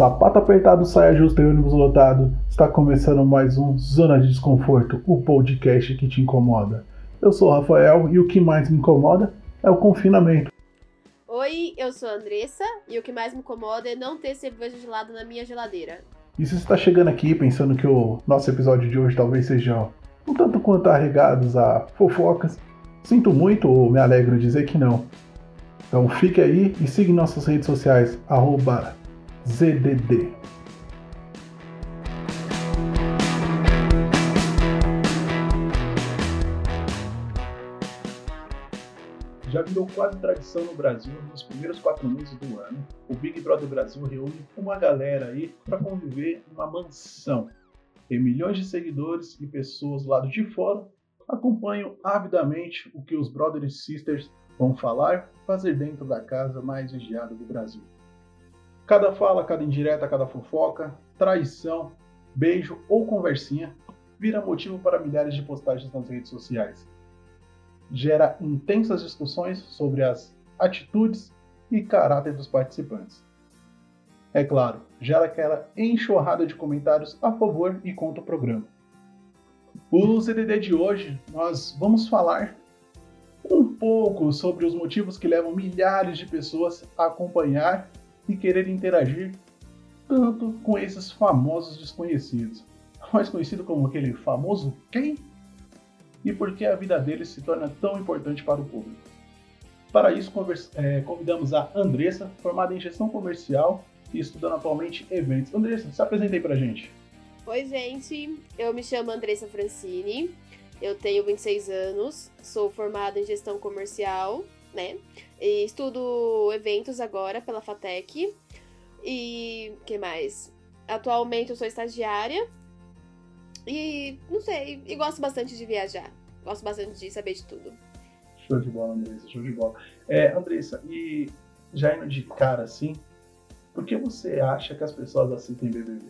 Sapato apertado, saia justa e ônibus lotado. Está começando mais um Zona de Desconforto, o podcast que te incomoda. Eu sou o Rafael e o que mais me incomoda é o confinamento. Oi, eu sou a Andressa e o que mais me incomoda é não ter cerveja gelada na minha geladeira. E se você está chegando aqui pensando que o nosso episódio de hoje talvez seja um tanto quanto arregados a fofocas, sinto muito ou me alegro dizer que não. Então fique aí e siga nossas redes sociais, arroba ZDD. Já virou quase tradição no Brasil, nos primeiros quatro meses do ano, o Big Brother Brasil reúne uma galera aí para conviver numa mansão. Tem milhões de seguidores e pessoas do lado de fora acompanham avidamente o que os Brothers e Sisters vão falar fazer dentro da casa mais vigiada do Brasil. Cada fala, cada indireta, cada fofoca, traição, beijo ou conversinha vira motivo para milhares de postagens nas redes sociais. Gera intensas discussões sobre as atitudes e caráter dos participantes. É claro, gera aquela enxurrada de comentários a favor e contra o programa. O CDD de hoje nós vamos falar um pouco sobre os motivos que levam milhares de pessoas a acompanhar e querer interagir tanto com esses famosos desconhecidos, mais conhecido como aquele famoso quem? E por que a vida deles se torna tão importante para o público. Para isso, é, convidamos a Andressa, formada em gestão comercial e estudando atualmente eventos. Andressa, se apresente aí pra gente. Oi, gente. Eu me chamo Andressa Francini. Eu tenho 26 anos, sou formada em gestão comercial né? E estudo eventos agora pela FATEC. E que mais? Atualmente eu sou estagiária. E não sei, e gosto bastante de viajar. Gosto bastante de saber de tudo. Show de bola, Andressa, show de bola. É, Andressa, e já indo de cara assim, por que você acha que as pessoas assistem BBB?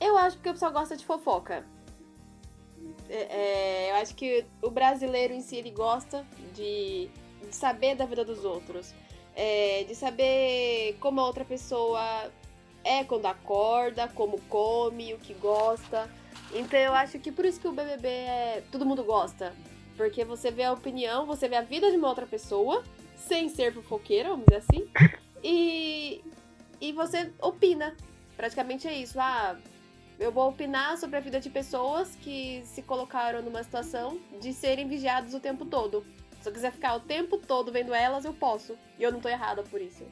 Eu acho que o pessoal gosta de fofoca. É, é, eu acho que o brasileiro em si ele gosta de de saber da vida dos outros, é, de saber como a outra pessoa é quando acorda, como come, o que gosta. Então eu acho que por isso que o BBB é. Todo mundo gosta. Porque você vê a opinião, você vê a vida de uma outra pessoa, sem ser fofoqueira, vamos dizer assim. E, e você opina. Praticamente é isso. Ah, eu vou opinar sobre a vida de pessoas que se colocaram numa situação de serem vigiadas o tempo todo. Se eu quiser ficar o tempo todo vendo elas, eu posso. E eu não tô errada por isso.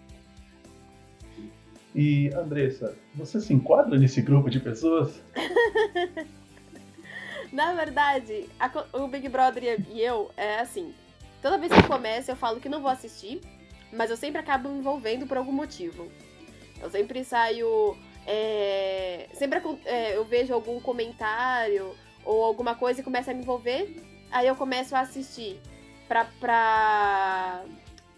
E, Andressa, você se enquadra nesse grupo de pessoas? Na verdade, a, o Big Brother e eu é assim. Toda vez que começa, eu falo que não vou assistir, mas eu sempre acabo me envolvendo por algum motivo. Eu sempre saio. É, sempre é, eu vejo algum comentário ou alguma coisa e começa a me envolver, aí eu começo a assistir pra, pra,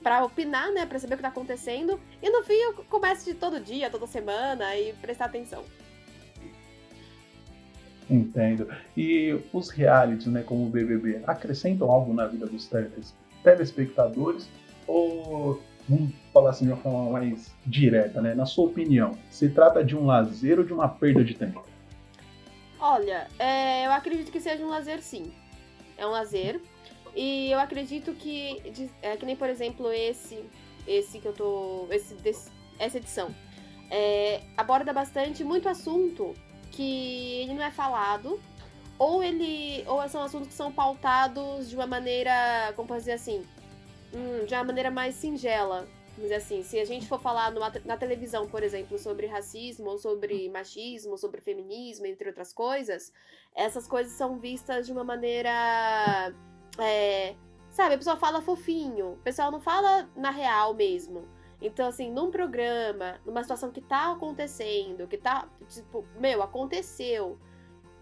pra opinar, né? Pra saber o que tá acontecendo. E no fim eu começo de todo dia, toda semana e prestar atenção. Entendo. E os realities, né, como o BBB, acrescentam algo na vida dos telespectadores? Ou, vamos falar assim de uma forma mais direta, né? Na sua opinião, se trata de um lazer ou de uma perda de tempo? Olha, é, eu acredito que seja um lazer sim. É um lazer, e eu acredito que, é, que nem, por exemplo, esse, esse que eu tô. Esse, desse, essa edição. É, aborda bastante muito assunto que ele não é falado, ou ele. Ou são assuntos que são pautados de uma maneira. Como posso dizer assim? Hum, de uma maneira mais singela. Dizer assim, se a gente for falar numa, na televisão, por exemplo, sobre racismo, ou sobre machismo, sobre feminismo, entre outras coisas, essas coisas são vistas de uma maneira é, sabe, a pessoa fala fofinho, o pessoal não fala na real mesmo. Então, assim, num programa, numa situação que tá acontecendo, que tá, tipo, meu, aconteceu.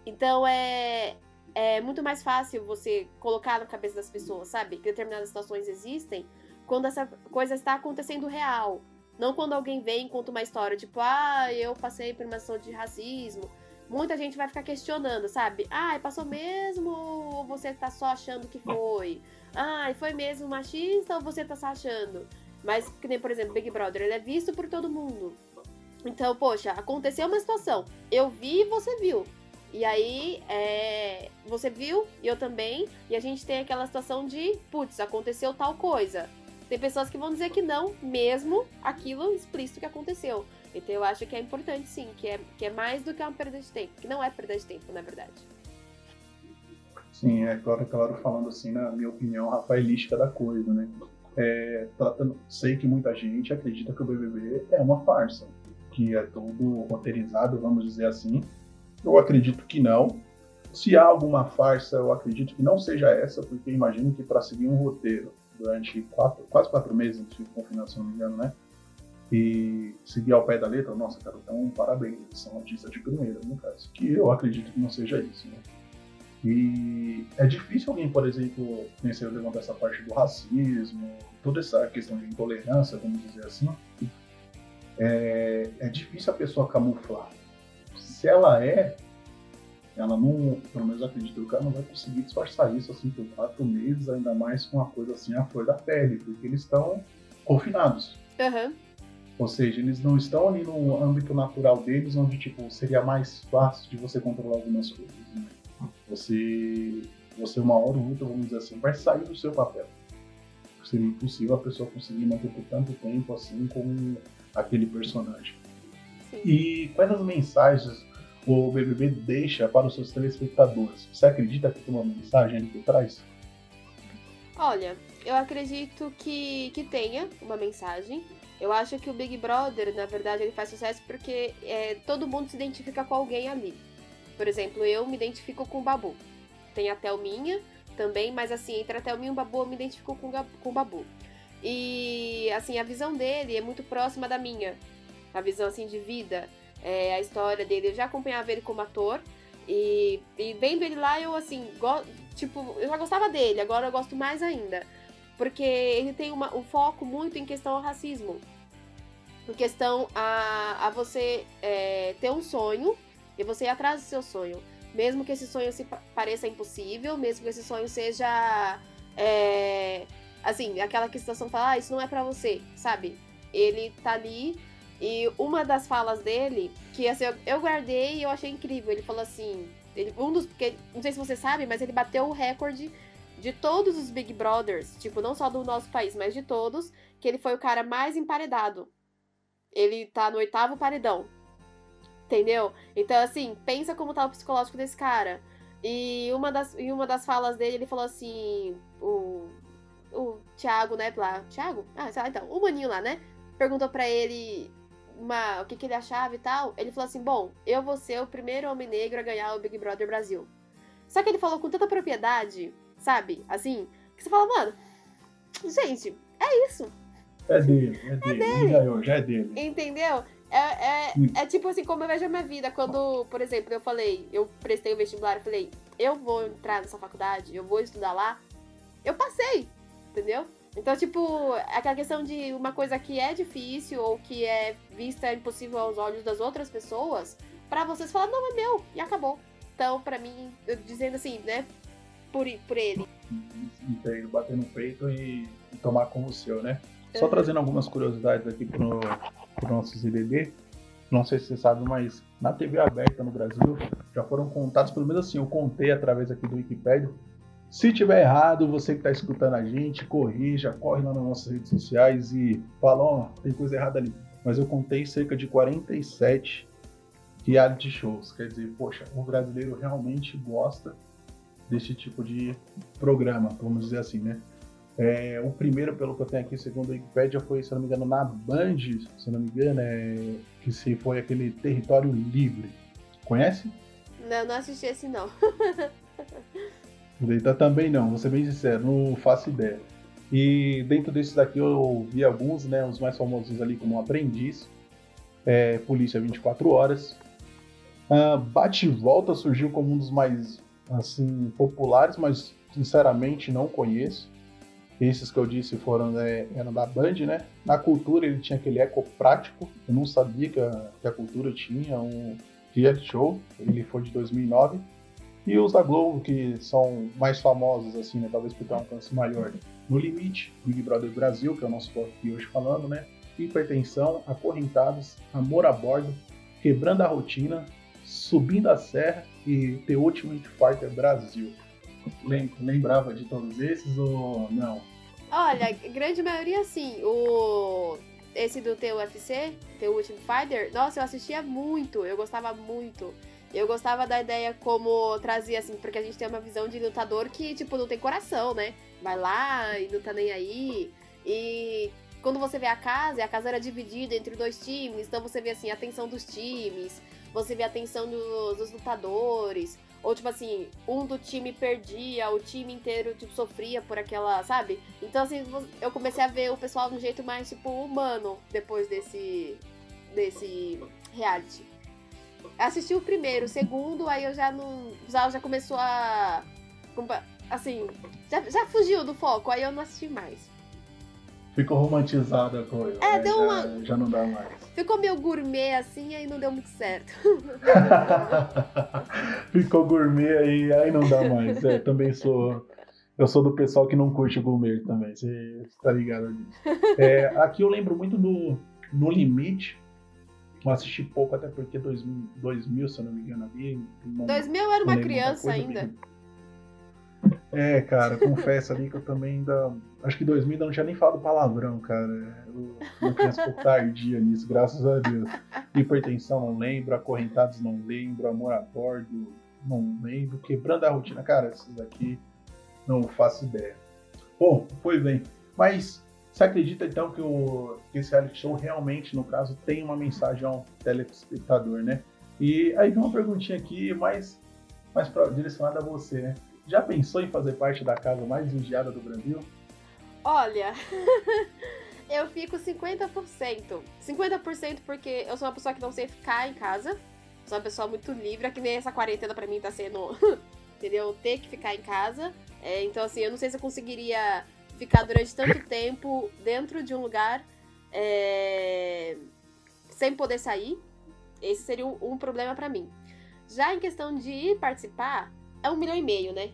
Então é, é muito mais fácil você colocar na cabeça das pessoas, sabe? Que determinadas situações existem quando essa coisa está acontecendo real. Não quando alguém vem e conta uma história, tipo, ah, eu passei por uma situação de racismo, muita gente vai ficar questionando, sabe? Ai, passou mesmo ou você tá só achando que foi? Ai, foi mesmo machista ou você tá só achando? Mas, que nem, por exemplo, Big Brother, ele é visto por todo mundo. Então, poxa, aconteceu uma situação. Eu vi e você viu. E aí, é, você viu e eu também. E a gente tem aquela situação de, putz, aconteceu tal coisa. Tem pessoas que vão dizer que não, mesmo aquilo explícito que aconteceu. Então eu acho que é importante sim, que é, que é mais do que uma perda de tempo. Que não é perda de tempo, na verdade. Sim, é claro, claro, falando assim, na minha opinião, rafaelística da coisa, né? É, tratando, sei que muita gente acredita que o BBB é uma farsa, que é tudo roteirizado, vamos dizer assim. Eu acredito que não. Se há alguma farsa, eu acredito que não seja essa, porque imagino que para seguir um roteiro durante quatro, quase quatro meses de confinamento, se não me engano, né? E seguir ao pé da letra, nossa, cara, então parabéns, eles são artistas de primeira, no caso. Que eu acredito que não seja isso, né? E é difícil alguém, por exemplo, o levantar essa parte do racismo, toda essa questão de intolerância, vamos dizer assim. É, é difícil a pessoa camuflar. Se ela é, ela não, pelo menos acredito que ela não vai conseguir disfarçar isso assim por quatro meses, ainda mais com uma coisa assim a flor da pele, porque eles estão confinados. Uhum. Ou seja, eles não estão ali no âmbito natural deles, onde tipo seria mais fácil de você controlar algumas coisas. Né? Você, você uma hora ou outra, vamos dizer assim, vai sair do seu papel. Seria impossível a pessoa conseguir manter por tanto tempo assim com aquele personagem. Sim. E quais as mensagens o BBB deixa para os seus telespectadores? Você acredita que tem uma mensagem ali por trás? Olha, eu acredito que, que tenha uma mensagem. Eu acho que o Big Brother, na verdade, ele faz sucesso porque é, todo mundo se identifica com alguém ali. Por exemplo, eu me identifico com o Babu. Tem a Thelminha também, mas assim, entre a Thelminha e o Babu, eu me identifico com, com o Babu. E assim, a visão dele é muito próxima da minha. A visão assim de vida, é, a história dele. Eu já acompanhava ele como ator. E, e vendo ele lá, eu assim, tipo, eu já gostava dele, agora eu gosto mais ainda. Porque ele tem uma, um foco muito em questão ao racismo. Em questão a, a você é, ter um sonho e você ir atrás do seu sonho. Mesmo que esse sonho se pareça impossível, mesmo que esse sonho seja. É, assim, aquela que situação fala, ah, isso não é para você, sabe? Ele tá ali e uma das falas dele, que assim, eu, eu guardei e eu achei incrível. Ele falou assim: ele, um dos. Porque, não sei se você sabe, mas ele bateu o recorde de todos os Big Brothers, tipo, não só do nosso país, mas de todos, que ele foi o cara mais emparedado. Ele tá no oitavo paredão. Entendeu? Então, assim, pensa como tá o psicológico desse cara. E uma das, em uma das falas dele, ele falou assim: o, o Thiago, né? Lá, Thiago? Ah, sei lá, então, o maninho lá, né? Perguntou pra ele uma, o que, que ele achava e tal. Ele falou assim: bom, eu vou ser o primeiro homem negro a ganhar o Big Brother Brasil. Só que ele falou com tanta propriedade, sabe? Assim, que você fala, mano, gente, é isso. É dele, é dele. É dele. Ele ganhou, já é dele. Entendeu? É, é, é, tipo assim, como eu vejo a minha vida. Quando, por exemplo, eu falei, eu prestei o vestibular, eu falei, eu vou entrar nessa faculdade, eu vou estudar lá. Eu passei, entendeu? Então, tipo, aquela questão de uma coisa que é difícil ou que é vista impossível aos olhos das outras pessoas, para vocês falar, não, é meu, e acabou. Então, para mim, eu dizendo assim, né, por, por ele. Entendo, bater no peito e, e tomar como o seu, né? Só trazendo algumas curiosidades aqui pro, pro nosso ZDD. Não sei se você sabe, mas na TV aberta no Brasil já foram contados, pelo menos assim, eu contei através aqui do Wikipedia. Se tiver errado, você que está escutando a gente, corrija, corre lá nas nossas redes sociais e fala, ó, oh, tem coisa errada ali. Mas eu contei cerca de 47 reality shows. Quer dizer, poxa, o brasileiro realmente gosta desse tipo de programa, vamos dizer assim, né? É, o primeiro, pelo que eu tenho aqui, segundo a Wikipedia, foi, se não me engano, na Band, se não me engano, é, que se foi aquele Território Livre. Conhece? Não, não assisti esse não. Deita também não, vou ser bem sincero, não faço ideia. E dentro desses daqui eu vi alguns, né, os mais famosos ali como Aprendiz, é, Polícia 24 Horas. Uh, Bate e Volta surgiu como um dos mais, assim, populares, mas sinceramente não conheço. Esses que eu disse foram né, eram da Band, né? Na cultura ele tinha aquele eco prático. Eu não sabia que a, que a cultura tinha um reality show. Ele foi de 2009. E os da Globo, que são mais famosos, assim, né? Talvez por ter um alcance maior. No Limite, Big Brother Brasil, que é o nosso foco aqui hoje falando, né? hipertensão, acorrentados, amor a bordo, quebrando a rotina, subindo a serra e The Ultimate Fighter Brasil. Lembrava de todos esses ou não? Olha, grande maioria sim. O esse do TUFC, The Ultimate Fighter, nossa, eu assistia muito, eu gostava muito. Eu gostava da ideia como trazia, assim, porque a gente tem uma visão de lutador que, tipo, não tem coração, né? Vai lá e não tá nem aí. E quando você vê a casa, a casa era dividida entre dois times, então você vê, assim, a tensão dos times, você vê a tensão dos, dos lutadores. Ou, tipo assim, um do time perdia, o time inteiro, tipo, sofria por aquela, sabe? Então, assim, eu comecei a ver o pessoal de um jeito mais, tipo, humano depois desse, desse reality. Assisti o primeiro, o segundo, aí eu já não. Já, já começou a. Assim, já, já fugiu do foco, aí eu não assisti mais. Ficou romantizada a coisa. É, né? deu já, uma. Já não dá mais. Ficou meio gourmet assim, aí não deu muito certo. Ficou gourmet aí, aí não dá mais. É, também sou. Eu sou do pessoal que não curte gourmet também, você tá ligado disso. É, aqui eu lembro muito do No Limite. Eu assisti pouco, até porque 2000, 2000 se eu não me engano, ali. Não, 2000 eu era uma criança ainda. É, cara, confesso ali que eu também ainda. Acho que 2000 ainda não tinha nem falado palavrão, cara. Eu não criança pouco tardia nisso, graças a Deus. Hipertensão não lembro, acorrentados não lembro, amor a bordo não lembro, quebrando a rotina, cara, esses aqui não faço ideia. Bom, foi bem. Mas você acredita então que, o, que esse reality show realmente, no caso, tem uma mensagem ao telespectador, né? E aí tem uma perguntinha aqui mais, mais pra, direcionada a você, né? Já pensou em fazer parte da casa mais vigiada do Brasil? Olha, eu fico 50%. 50% porque eu sou uma pessoa que não sei ficar em casa. Sou uma pessoa muito livre, é que nem essa quarentena pra mim tá sendo, entendeu? Ter que ficar em casa. É, então, assim, eu não sei se eu conseguiria ficar durante tanto tempo dentro de um lugar é, sem poder sair. Esse seria um, um problema para mim. Já em questão de ir participar, é um milhão e meio, né?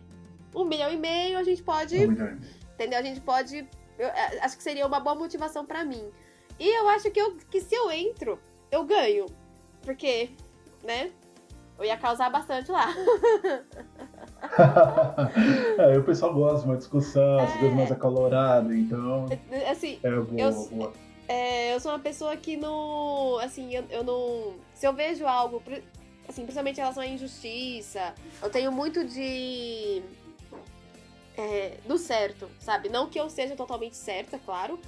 Um milhão e meio a gente pode. Um entendeu? A gente pode. Eu, é, acho que seria uma boa motivação para mim. E eu acho que, eu, que se eu entro, eu ganho. Porque, né? Eu ia causar bastante lá. é, o pessoal gosta de uma discussão, é... coisas mais acalorada, então. É, assim, é boa, eu, boa. É, eu sou uma pessoa que não. Assim, eu, eu não. Se eu vejo algo assim, principalmente em relação à injustiça. Eu tenho muito de. É, do certo, sabe? Não que eu seja totalmente certa, claro,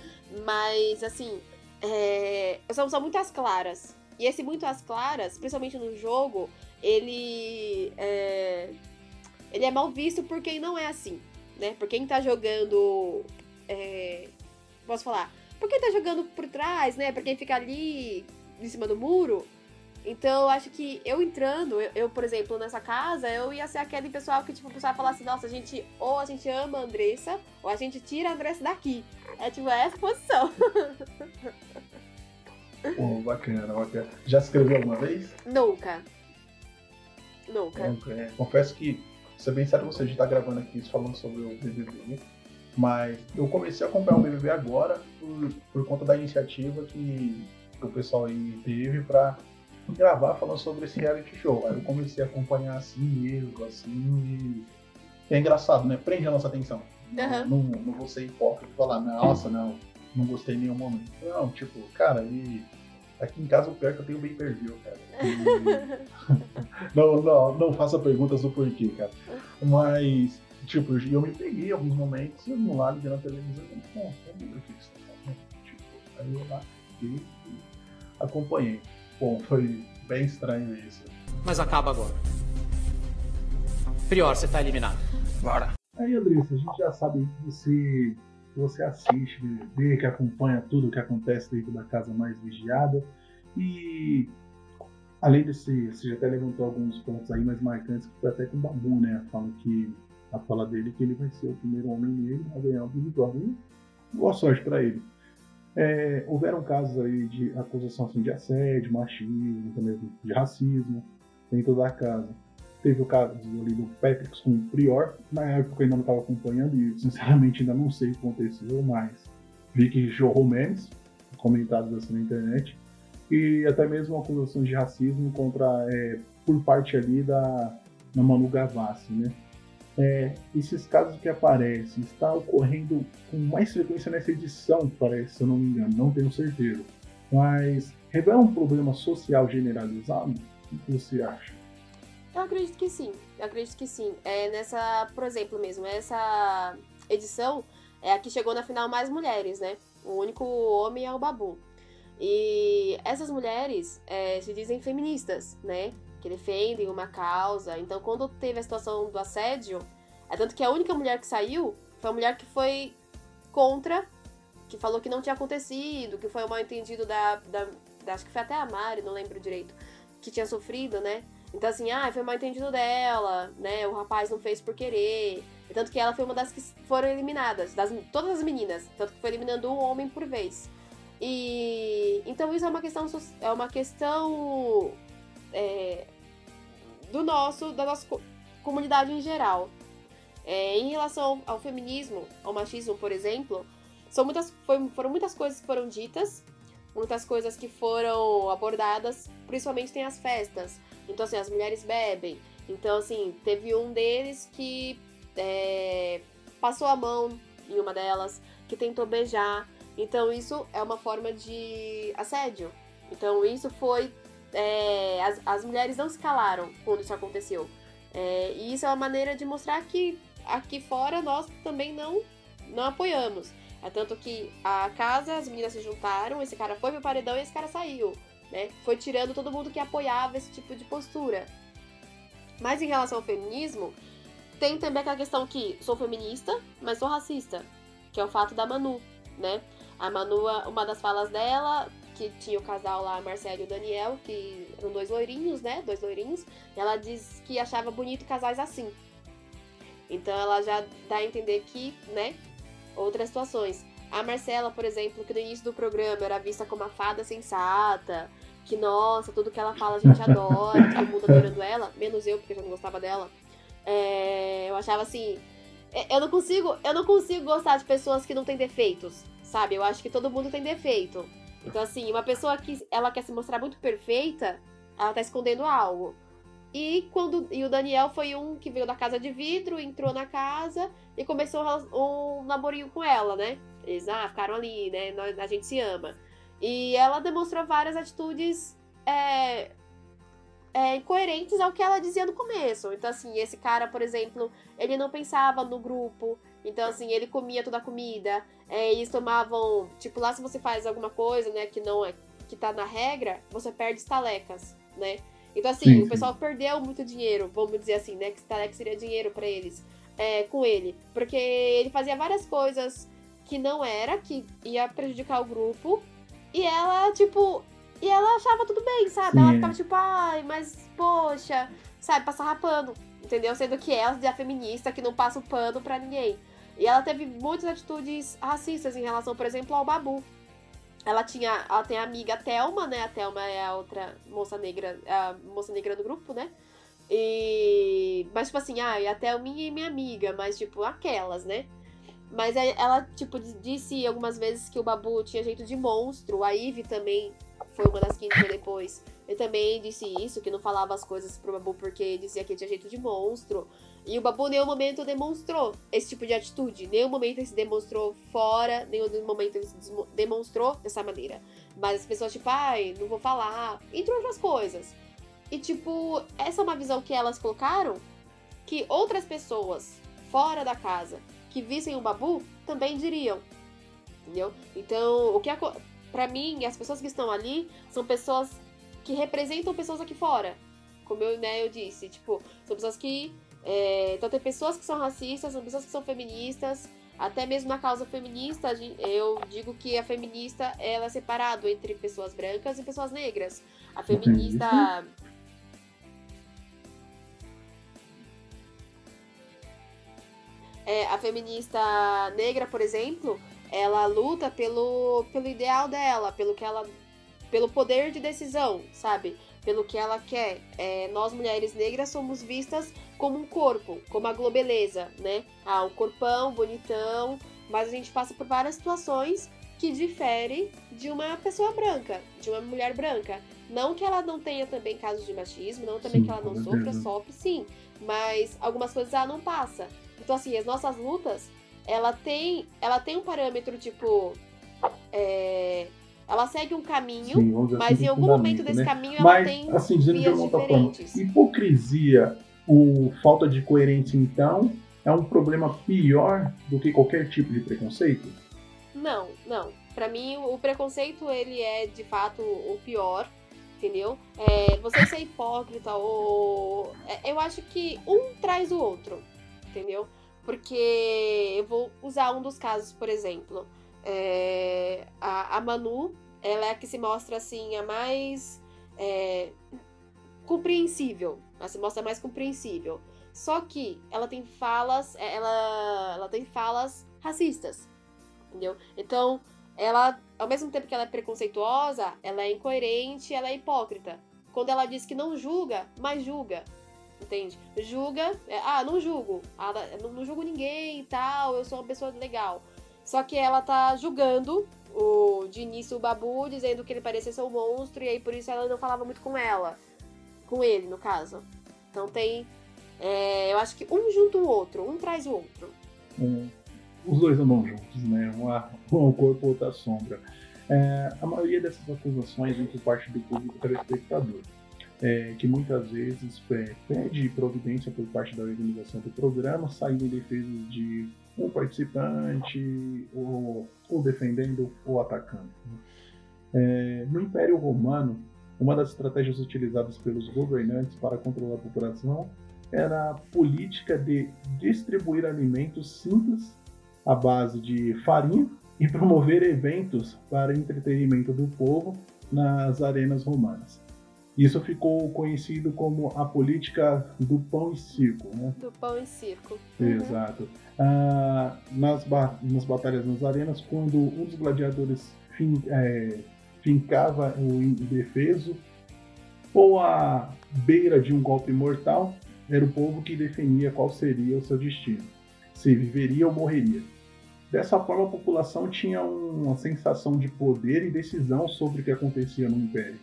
mas assim, é, eu sou, muito às claras. E esse muito às claras, principalmente no jogo, ele é, ele é mal visto por quem não é assim, né? Por quem tá jogando. É, posso falar? Por quem tá jogando por trás, né? Por quem fica ali em cima do muro. Então, eu acho que eu entrando, eu, eu, por exemplo, nessa casa, eu ia ser aquele pessoal que, tipo, o pessoal falar assim, nossa, a gente, ou a gente ama a Andressa, ou a gente tira a Andressa daqui. É tipo, é essa posição. Pô, bacana, bacana. Já escreveu alguma vez? Nunca. Nunca. É, confesso que, ser bem sério, você já tá gravando aqui falando sobre o BBB, mas eu comecei a acompanhar o BBB agora por, por conta da iniciativa que o pessoal aí teve gravar falando sobre esse reality show. Aí eu comecei a acompanhar assim mesmo, assim, e é engraçado, né? Prende a nossa atenção. Uhum. Não, não, vou ser hipócrita e falar, nossa, não, não gostei em nenhum momento. Não, tipo, cara, e aqui em casa o pior é que eu tenho bem per cara. E... não, não, não faça perguntas do porquê, cara. Mas, tipo, eu me peguei em alguns momentos no lado de na televisão e falei, o que você tá falando? Tipo, aí eu lá fiquei e acompanhei. Bom, foi bem estranho isso. Mas acaba agora. Prior, você tá eliminado. Bora. Aí, Andressa, a gente já sabe que você, você assiste, vê, que acompanha tudo que acontece dentro da casa mais vigiada. E além desse, você já até levantou alguns pontos aí mais marcantes, que foi até com o Babu, né? A fala, que, a fala dele que ele vai ser o primeiro homem negro a ganhar o Big Brother. Boa sorte para ele. É, houveram casos aí de acusação assim, de assédio, machismo, também de racismo dentro da casa. Teve o caso ali do Patrick com o Prior, na época eu ainda não estava acompanhando e sinceramente ainda não sei o que aconteceu, mas vi que jorrou memes, comentados assim na internet, e até mesmo acusações de racismo contra é, por parte ali da, da Manu Gavassi, né? É, esses casos que aparecem está ocorrendo com mais frequência nessa edição, parece, se eu não me engano, não tenho certeza. Mas revela um problema social generalizado? O que você acha? Eu acredito que sim. Eu acredito que sim. É nessa, por exemplo, mesmo, essa edição é a que chegou na final mais mulheres, né? O único homem é o Babu. E essas mulheres é, se dizem feministas, né? Que defendem uma causa. Então, quando teve a situação do assédio, é tanto que a única mulher que saiu foi a mulher que foi contra, que falou que não tinha acontecido, que foi um mal entendido da, da, da Acho que foi até a Mari, não lembro direito, que tinha sofrido, né? Então, assim, ah, foi mal entendido dela, né? O rapaz não fez por querer. Tanto que ela foi uma das que foram eliminadas, das, todas as meninas. Tanto que foi eliminando um homem por vez. E então isso é uma questão é uma questão é, do nosso da nossa comunidade em geral. É, em relação ao feminismo, ao machismo, por exemplo, são muitas, foi, foram muitas coisas que foram ditas, muitas coisas que foram abordadas, principalmente tem as festas. Então, assim, as mulheres bebem. Então, assim, teve um deles que é, passou a mão em uma delas, que tentou beijar. Então, isso é uma forma de assédio. Então, isso foi. É, as, as mulheres não se calaram quando isso aconteceu. É, e isso é uma maneira de mostrar que aqui fora nós também não, não apoiamos. É tanto que a casa, as meninas se juntaram, esse cara foi pro paredão e esse cara saiu. Né? Foi tirando todo mundo que apoiava esse tipo de postura. Mas em relação ao feminismo, tem também aquela questão que sou feminista, mas sou racista, que é o fato da Manu, né? A Manu, uma das falas dela, que tinha o casal lá, Marcelo e o Daniel, que eram dois loirinhos, né? Dois loirinhos. Ela diz que achava bonito casais assim. Então ela já dá a entender que, né? Outras situações. A Marcela, por exemplo, que no início do programa era vista como a fada sensata, que nossa, tudo que ela fala a gente adora, todo mundo adorando ela, menos eu, porque eu já não gostava dela. É, eu achava assim. É, eu não consigo. Eu não consigo gostar de pessoas que não têm defeitos. Sabe? Eu acho que todo mundo tem defeito. Então, assim, uma pessoa que ela quer se mostrar muito perfeita, ela tá escondendo algo. E quando e o Daniel foi um que veio da casa de vidro, entrou na casa e começou um namorinho com ela, né? Eles ah, ficaram ali, né? A gente se ama. E ela demonstrou várias atitudes é, é, incoerentes ao que ela dizia no começo. Então, assim, esse cara, por exemplo, ele não pensava no grupo. Então, assim, ele comia toda a comida. É, eles tomavam. Tipo, lá se você faz alguma coisa, né, que não é. que tá na regra, você perde estalecas, né? Então, assim, sim, o pessoal perdeu muito dinheiro, vamos dizer assim, né? Que estaleca seria dinheiro para eles. É, com ele. Porque ele fazia várias coisas que não era, que ia prejudicar o grupo. E ela, tipo, e ela achava tudo bem, sabe? Sim. Ela ficava tipo, ai, mas poxa, sabe, passar pano, entendeu? Sendo que ela é a feminista que não passa o pano pra ninguém. E ela teve muitas atitudes racistas em relação, por exemplo, ao Babu. Ela tinha, ela tem a amiga Thelma, né? A Thelma é a outra moça negra, a moça negra do grupo, né? E mas tipo assim, ah, e a Thelma é minha amiga, mas tipo aquelas, né? Mas ela tipo disse algumas vezes que o Babu tinha jeito de monstro, a Ivy também foi uma das que entrou depois. Ele também disse isso, que não falava as coisas pro Babu porque dizia que tinha jeito de monstro. E o Babu, em nenhum momento, demonstrou esse tipo de atitude. Em nenhum momento ele se demonstrou fora, nenhum momento ele se demonstrou dessa maneira. Mas as pessoas, tipo, ai, não vou falar, entre outras coisas. E, tipo, essa é uma visão que elas colocaram que outras pessoas fora da casa que vissem o Babu também diriam. Entendeu? Então, o que para mim, as pessoas que estão ali são pessoas que representam pessoas aqui fora. Como eu, né, eu disse, tipo, são pessoas que. É, então tem pessoas que são racistas, são pessoas que são feministas. Até mesmo na causa feminista, eu digo que a feminista ela é separado entre pessoas brancas e pessoas negras. A feminista. É, a feminista negra, por exemplo, ela luta pelo, pelo ideal dela, pelo que ela. pelo poder de decisão, sabe? Pelo que ela quer. É, nós, mulheres negras, somos vistas como um corpo, como a globeleza, né? Ah, um corpão bonitão, mas a gente passa por várias situações que difere de uma pessoa branca, de uma mulher branca. Não que ela não tenha também casos de machismo, não também Sim, que ela não sofra, sofre sim. Mas algumas coisas ela não passa. Então, assim, as nossas lutas, ela tem, ela tem um parâmetro, tipo. é, ela segue um caminho, Sim, mas assim, em algum momento desse né? caminho ela Mas, tem assim, dizendo de vias uma outra forma, diferentes. hipocrisia, o falta de coerência, então, é um problema pior do que qualquer tipo de preconceito? Não, não. Pra mim, o preconceito, ele é, de fato, o pior, entendeu? É, você ser hipócrita ou... é, Eu acho que um traz o outro, entendeu? Porque eu vou usar um dos casos, por exemplo. É, a, a Manu, ela é a que se mostra, assim, a mais... é, compreensível. Ela se mostra mais compreensível. Só que ela tem falas... Ela, ela tem falas racistas entendeu? Então, ela, ao mesmo tempo que ela é preconceituosa, ela é incoerente, ela é hipócrita. Quando ela diz que não julga, mas julga. Entende? Julga, é, ah, não julgo, ah, não, não julgo ninguém e tal, eu sou uma pessoa legal. Só que ela tá julgando o de início o Babu, dizendo que ele parecia ser um monstro, e aí por isso ela não falava muito com ela. Com ele, no caso. Então tem. é, eu acho que um junta o outro, um traz o outro. Os dois andam juntos, né? Um é corpo, outro sombra. É, a maioria dessas acusações vem por parte do público telespectador, é, que muitas vezes é, pede providência por parte da organização do programa, saindo em defesa de um participante, ou, ou defendendo ou atacando. né? É, no Império Romano, uma das estratégias utilizadas pelos governantes para controlar a população era a política de distribuir alimentos simples à base de farinha e promover eventos para entretenimento do povo nas arenas romanas. Isso ficou conhecido como a política do pão e circo, né? Do pão e circo. Exato. Ah, nas, ba- nas batalhas nas arenas, quando um dos gladiadores fin- é, fincava o indefeso ou à beira de um golpe mortal, era o povo que definia qual seria o seu destino, se viveria ou morreria. Dessa forma, a população tinha uma sensação de poder e decisão sobre o que acontecia no Império,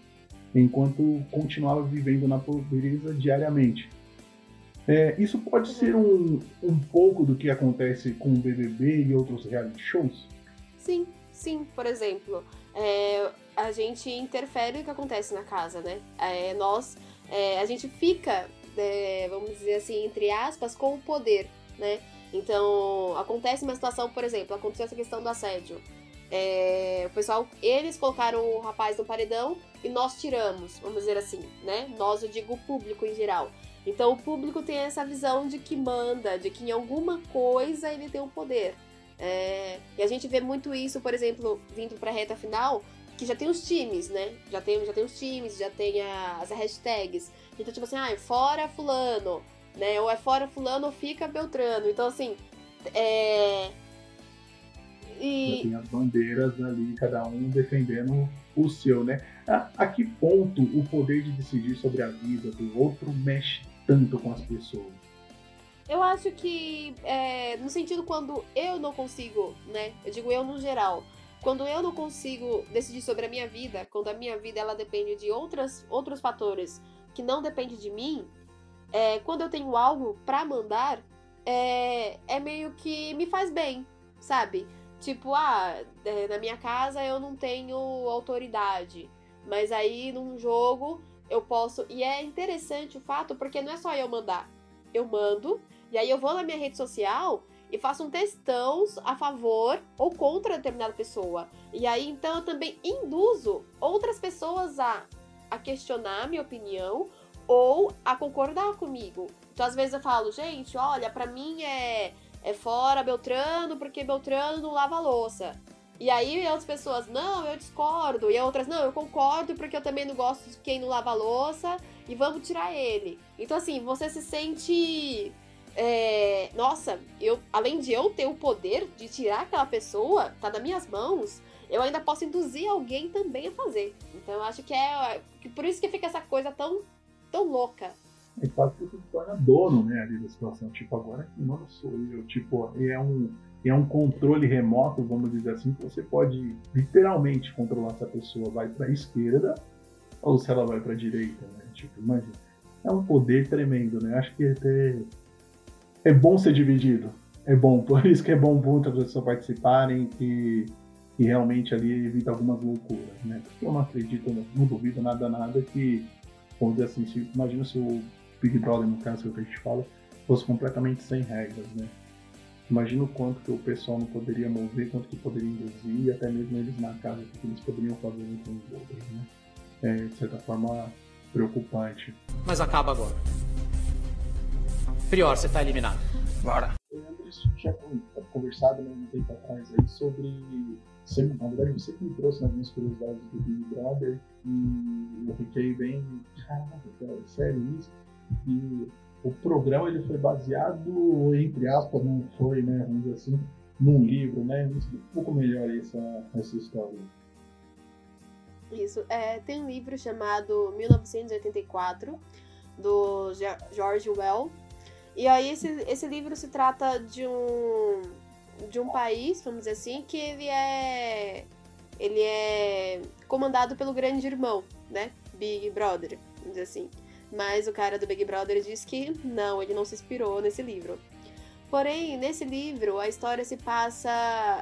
enquanto continuava vivendo na pobreza diariamente. É, isso pode ser um, um pouco do que acontece com o BBB e outros reality shows? Sim, sim. Por exemplo, é, a gente interfere no que acontece na casa, né? É, nós, é, a gente fica, é, vamos dizer assim, entre aspas, com o poder, né? Então, acontece uma situação, por exemplo, aconteceu essa questão do assédio. É, o pessoal, eles colocaram o rapaz no paredão e nós tiramos, vamos dizer assim, né? Nós, eu digo o público em geral. Então, o público tem essa visão de que manda, de que em alguma coisa ele tem o poder. É, e a gente vê muito isso, por exemplo, vindo pra reta final, que já tem os times, né? Já tem, já tem os times, já tem a- as hashtags. Então, tipo assim, ah, é fora fulano, né? Ou é fora fulano ou fica Beltrano. Então, assim, é... Já E... tem as bandeiras ali, cada um defendendo o seu, né? A, a que ponto o poder de decidir sobre a vida do outro mexe tanto com as pessoas? Eu acho que, é, no sentido quando eu não consigo, né? Eu digo eu no geral. Quando eu não consigo decidir sobre a minha vida, quando a minha vida ela depende de outras, outros fatores que não dependem de mim, é, quando eu tenho algo pra mandar, é, é meio que me faz bem, sabe? Tipo, ah, é, na minha casa eu não tenho autoridade, mas aí num jogo eu posso. E é interessante o fato, porque não é só eu mandar. Eu mando, e aí eu vou na minha rede social e faço um textão a favor ou contra determinada pessoa. E aí então eu também induzo outras pessoas a, a questionar minha opinião ou a concordar comigo. Então às vezes eu falo, gente, olha, pra mim é, é fora Beltrano porque Beltrano não lava louça. E aí outras pessoas, não, eu discordo. E outras, não, eu concordo porque eu também não gosto de quem não lava louça e vamos tirar ele. Então assim, você se sente é, nossa, eu, além de eu ter o poder de tirar aquela pessoa, tá nas minhas mãos, eu ainda posso induzir alguém também a fazer. Então eu acho que é por isso que fica essa coisa tão, tão louca, É quase que você se torna dono, né, ali da situação. Tipo, agora que mano sou eu. Tipo, é um, é um controle remoto, vamos dizer assim, que você pode literalmente controlar se a pessoa vai para a esquerda ou se ela vai para a direita, né? Tipo, imagina. É um poder tremendo, né? Acho que até é bom ser dividido. É bom, por isso que é bom muitas pessoas participarem que, que realmente ali evita algumas loucuras, né? Porque eu não acredito, não duvido nada, nada que, vamos dizer assim, se, imagina se o Big Brother, no caso que a gente fala, fosse completamente sem regras, né? Imagina o quanto que o pessoal não poderia mover, quanto que poderia induzir, e até mesmo eles na casa, o que eles poderiam fazer com os outros, né? É, de certa forma, preocupante. Mas acaba agora. Prior, você tá eliminado. Bora. Eu lembro disso que tinha conversado né, um tempo atrás aí sobre. Você, na verdade, você que me trouxe nas minhas curiosidades do Big Brother e eu fiquei bem. Caraca, sério isso? E o programa ele foi baseado, entre aspas, não foi, né, vamos dizer assim, num livro, né? Um pouco melhor essa, essa história. Isso, é, tem um livro chamado 1984, do George Well. E aí esse, esse livro se trata de um, de um país, vamos dizer assim, que ele é, ele é comandado pelo grande irmão, né? Big Brother, vamos dizer assim. Mas o cara do Big Brother diz que não, ele não se inspirou nesse livro. Porém, nesse livro, a história se passa.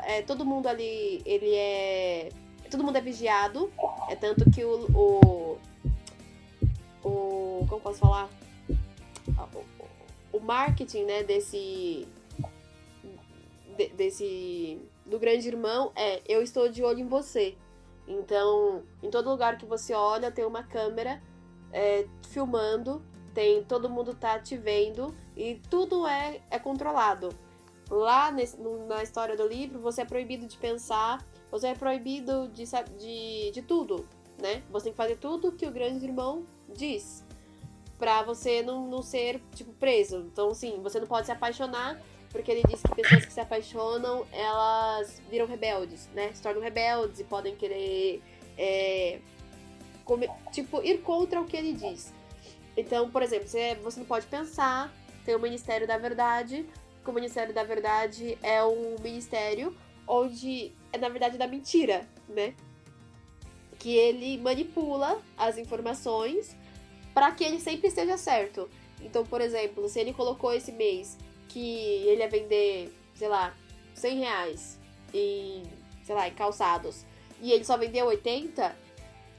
É, todo mundo ali, ele é. Todo mundo é vigiado. É tanto que o. O. o como posso falar? O, o marketing, né, desse. De, desse. Do grande irmão é: eu estou de olho em você. Então, em todo lugar que você olha, tem uma câmera é, filmando, tem todo mundo tá te vendo e tudo é, é controlado. Lá nesse, na história do livro, você é proibido de pensar, você é proibido de, de, de tudo, né? Você tem que fazer tudo que o grande irmão diz. Pra você não, não ser, tipo, preso. Então, sim, você não pode se apaixonar, porque ele diz que pessoas que se apaixonam, elas viram rebeldes, né? Se tornam rebeldes e podem querer é, tipo, ir contra o que ele diz. Então, por exemplo, você, você não pode pensar, tem o Ministério da Verdade, que o Ministério da Verdade é um ministério onde é, na verdade, da mentira, né? Que ele manipula as informações para que ele sempre esteja certo. Então, por exemplo, se ele colocou esse mês que ele ia vender, sei lá, 100 reais em, sei lá, em calçados, e ele só vendeu 80,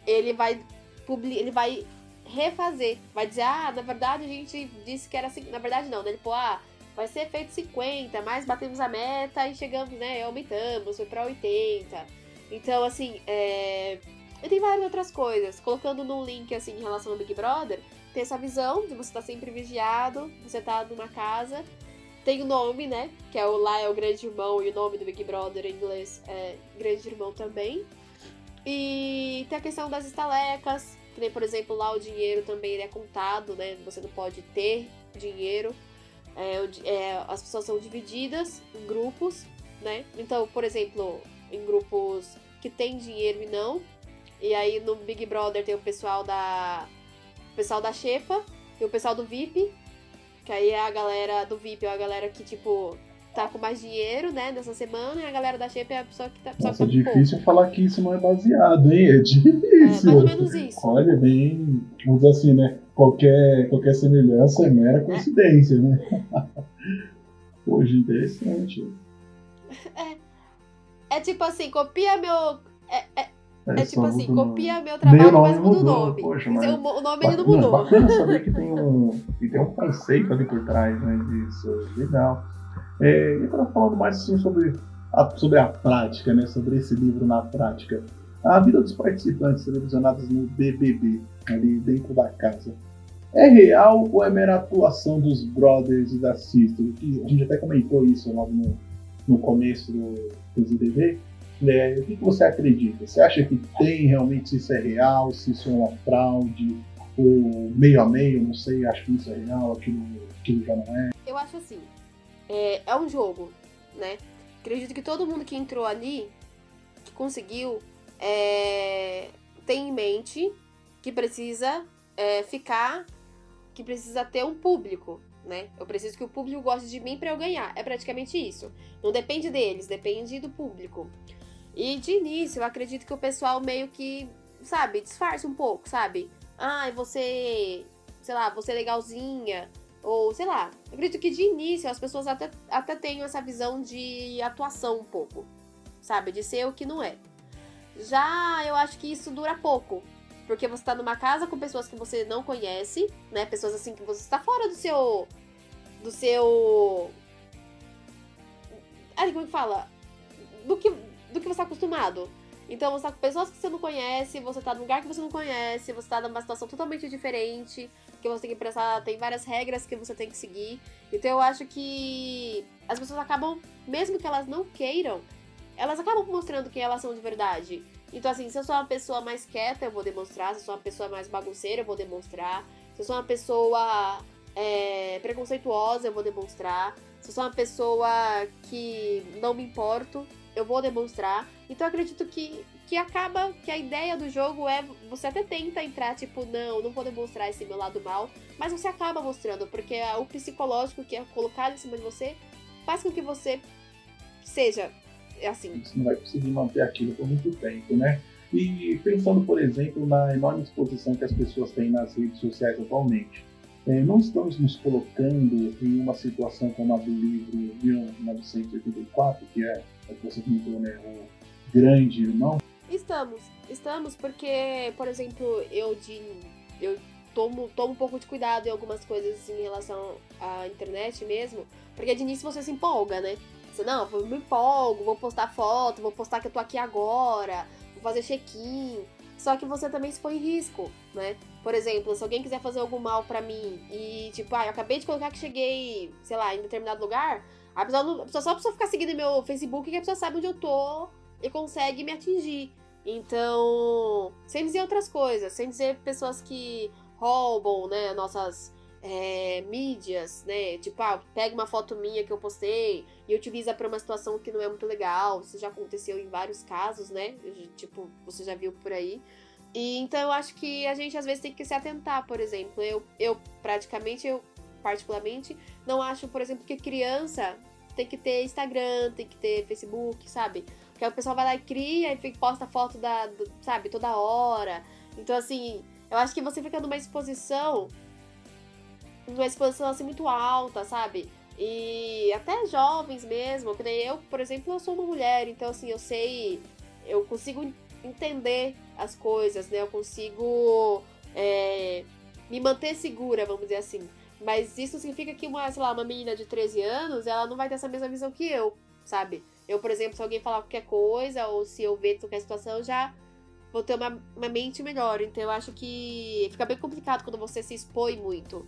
ele vai publi ele vai refazer, vai dizer, ah, na verdade a gente disse que era assim, na verdade não, né? Ele, pô, ah, vai ser feito 50, mas batemos a meta e chegamos, né, aumentamos, foi para 80. Então, assim, é... E tem várias outras coisas. Colocando num link, assim, em relação ao Big Brother, tem essa visão de você estar tá sempre vigiado, você tá numa casa, tem o nome, né, que é o lá é o grande irmão, e o nome do Big Brother em inglês é grande irmão também. E tem a questão das estalecas, que nem, por exemplo, lá o dinheiro também é contado, né? Você não pode ter dinheiro. É, é, as pessoas são divididas em grupos, né? Então, por exemplo, em grupos que tem dinheiro e não. E aí no Big Brother tem o pessoal da. O pessoal da Xepa e o pessoal do VIP. Que aí é a galera do VIP, é a galera que, tipo, tá com mais dinheiro, né, nessa semana, e a galera da Shape é a pessoa que tá. Nossa, é difícil falar que isso não é baseado, hein? É difícil. É, mais ou menos isso. Olha, bem. Vamos dizer assim, né? Qualquer, qualquer semelhança é mera coincidência, é. né? Poxa, interessante. É, é tipo assim, copia meu. É, é, é, é tipo assim, copia meu trabalho, mas muda o nome. Poxa, mas... O nome ele não mudou. Não, bacana saber que tem um, que tem um conceito ali por trás né, disso. Legal. É, e agora falando mais assim, sobre, a, sobre a prática, né, sobre esse livro na prática. A vida dos participantes televisionados no BBB, ali dentro da casa, é real ou é mera atuação dos brothers e da sisters? A gente até comentou isso logo no, no começo do, do ZDV. Né? O que, que, você acredita? Você acha que tem realmente se isso é real, se isso é uma fraude, ou meio a meio, não sei, acho que isso é real, aquilo, aquilo já não é? Eu acho assim, é, é um jogo, né? Acredito que todo mundo que entrou ali, que conseguiu, é, tem em mente que precisa é, ficar que precisa ter um público, né? Eu preciso que o público goste de mim para eu ganhar. É praticamente isso. Não depende deles, depende do público. E de início, eu acredito que o pessoal meio que, sabe, disfarça um pouco, sabe? Ai, ah, você, sei lá, você é legalzinha, ou sei lá. Eu acredito que de início as pessoas até, até têm essa visão de atuação um pouco, sabe? De ser o que não é. Já eu acho que isso dura pouco. Porque você tá numa casa com pessoas que você não conhece, né? Pessoas assim que você está fora do seu. Do seu. Aí, como é que fala? Do que, do que você tá acostumado. Então você tá com pessoas que você não conhece, você tá num lugar que você não conhece, você tá numa situação totalmente diferente, que você tem que prestar, tem várias regras que você tem que seguir. Então eu acho que as pessoas acabam, mesmo que elas não queiram, elas acabam mostrando quem elas são de verdade. Então, assim, se eu sou uma pessoa mais quieta, eu vou demonstrar. Se eu sou uma pessoa mais bagunceira, eu vou demonstrar. Se eu sou uma pessoa é, preconceituosa, eu vou demonstrar. Se eu sou uma pessoa que não me importo, eu vou demonstrar. Então, eu acredito que, que acaba, que a ideia do jogo é. Você até tenta entrar, tipo, não, não vou demonstrar esse meu lado mal. Mas você acaba mostrando, porque o psicológico que é colocado em cima de você faz com que você seja é assim. Você não vai conseguir manter aquilo por muito tempo, né? E pensando, por exemplo, na enorme exposição que as pessoas têm nas redes sociais atualmente, é, não estamos nos colocando em uma situação como a do livro 1984, que é, é que você comentou, né, o grande irmão? Estamos, estamos, porque, por exemplo, eu de, eu tomo, tomo um pouco de cuidado em algumas coisas em relação à internet mesmo, porque de início você se empolga, né? Você, não, eu me empolgo, vou postar foto, vou postar que eu tô aqui agora, vou fazer check-in. Só que você também se põe em risco, né? Por exemplo, se alguém quiser fazer algum mal para mim e, tipo, ah, eu acabei de colocar que cheguei, sei lá, em determinado lugar, a pessoa, a pessoa só precisa ficar seguindo meu Facebook que a pessoa sabe onde eu tô e consegue me atingir. Então, sem dizer outras coisas, sem dizer pessoas que roubam, né, nossas é, mídias, né? Tipo, ah, pega uma foto minha que eu postei e utiliza para uma situação que não é muito legal. Isso já aconteceu em vários casos, né? Tipo, você já viu por aí. E então eu acho que a gente às vezes tem que se atentar, por exemplo. Eu, eu praticamente, eu particularmente, não acho, por exemplo, que criança tem que ter Instagram, tem que ter Facebook, sabe? Porque aí o pessoal vai lá e cria e posta foto da, do, sabe, toda hora. Então, assim, eu acho que você fica numa exposição numa exposição assim muito alta, sabe? E até jovens mesmo, que nem eu, por exemplo, eu sou uma mulher, então assim, eu sei, eu consigo entender as coisas, né? Eu consigo é, me manter segura, vamos dizer assim. Mas isso significa que uma, sei lá, uma menina de 13 anos, ela não vai ter essa mesma visão que eu, sabe? Eu, por exemplo, se alguém falar qualquer coisa, ou se eu ver qualquer situação, eu já vou ter uma, uma mente melhor. Então eu acho que fica bem complicado quando você se expõe muito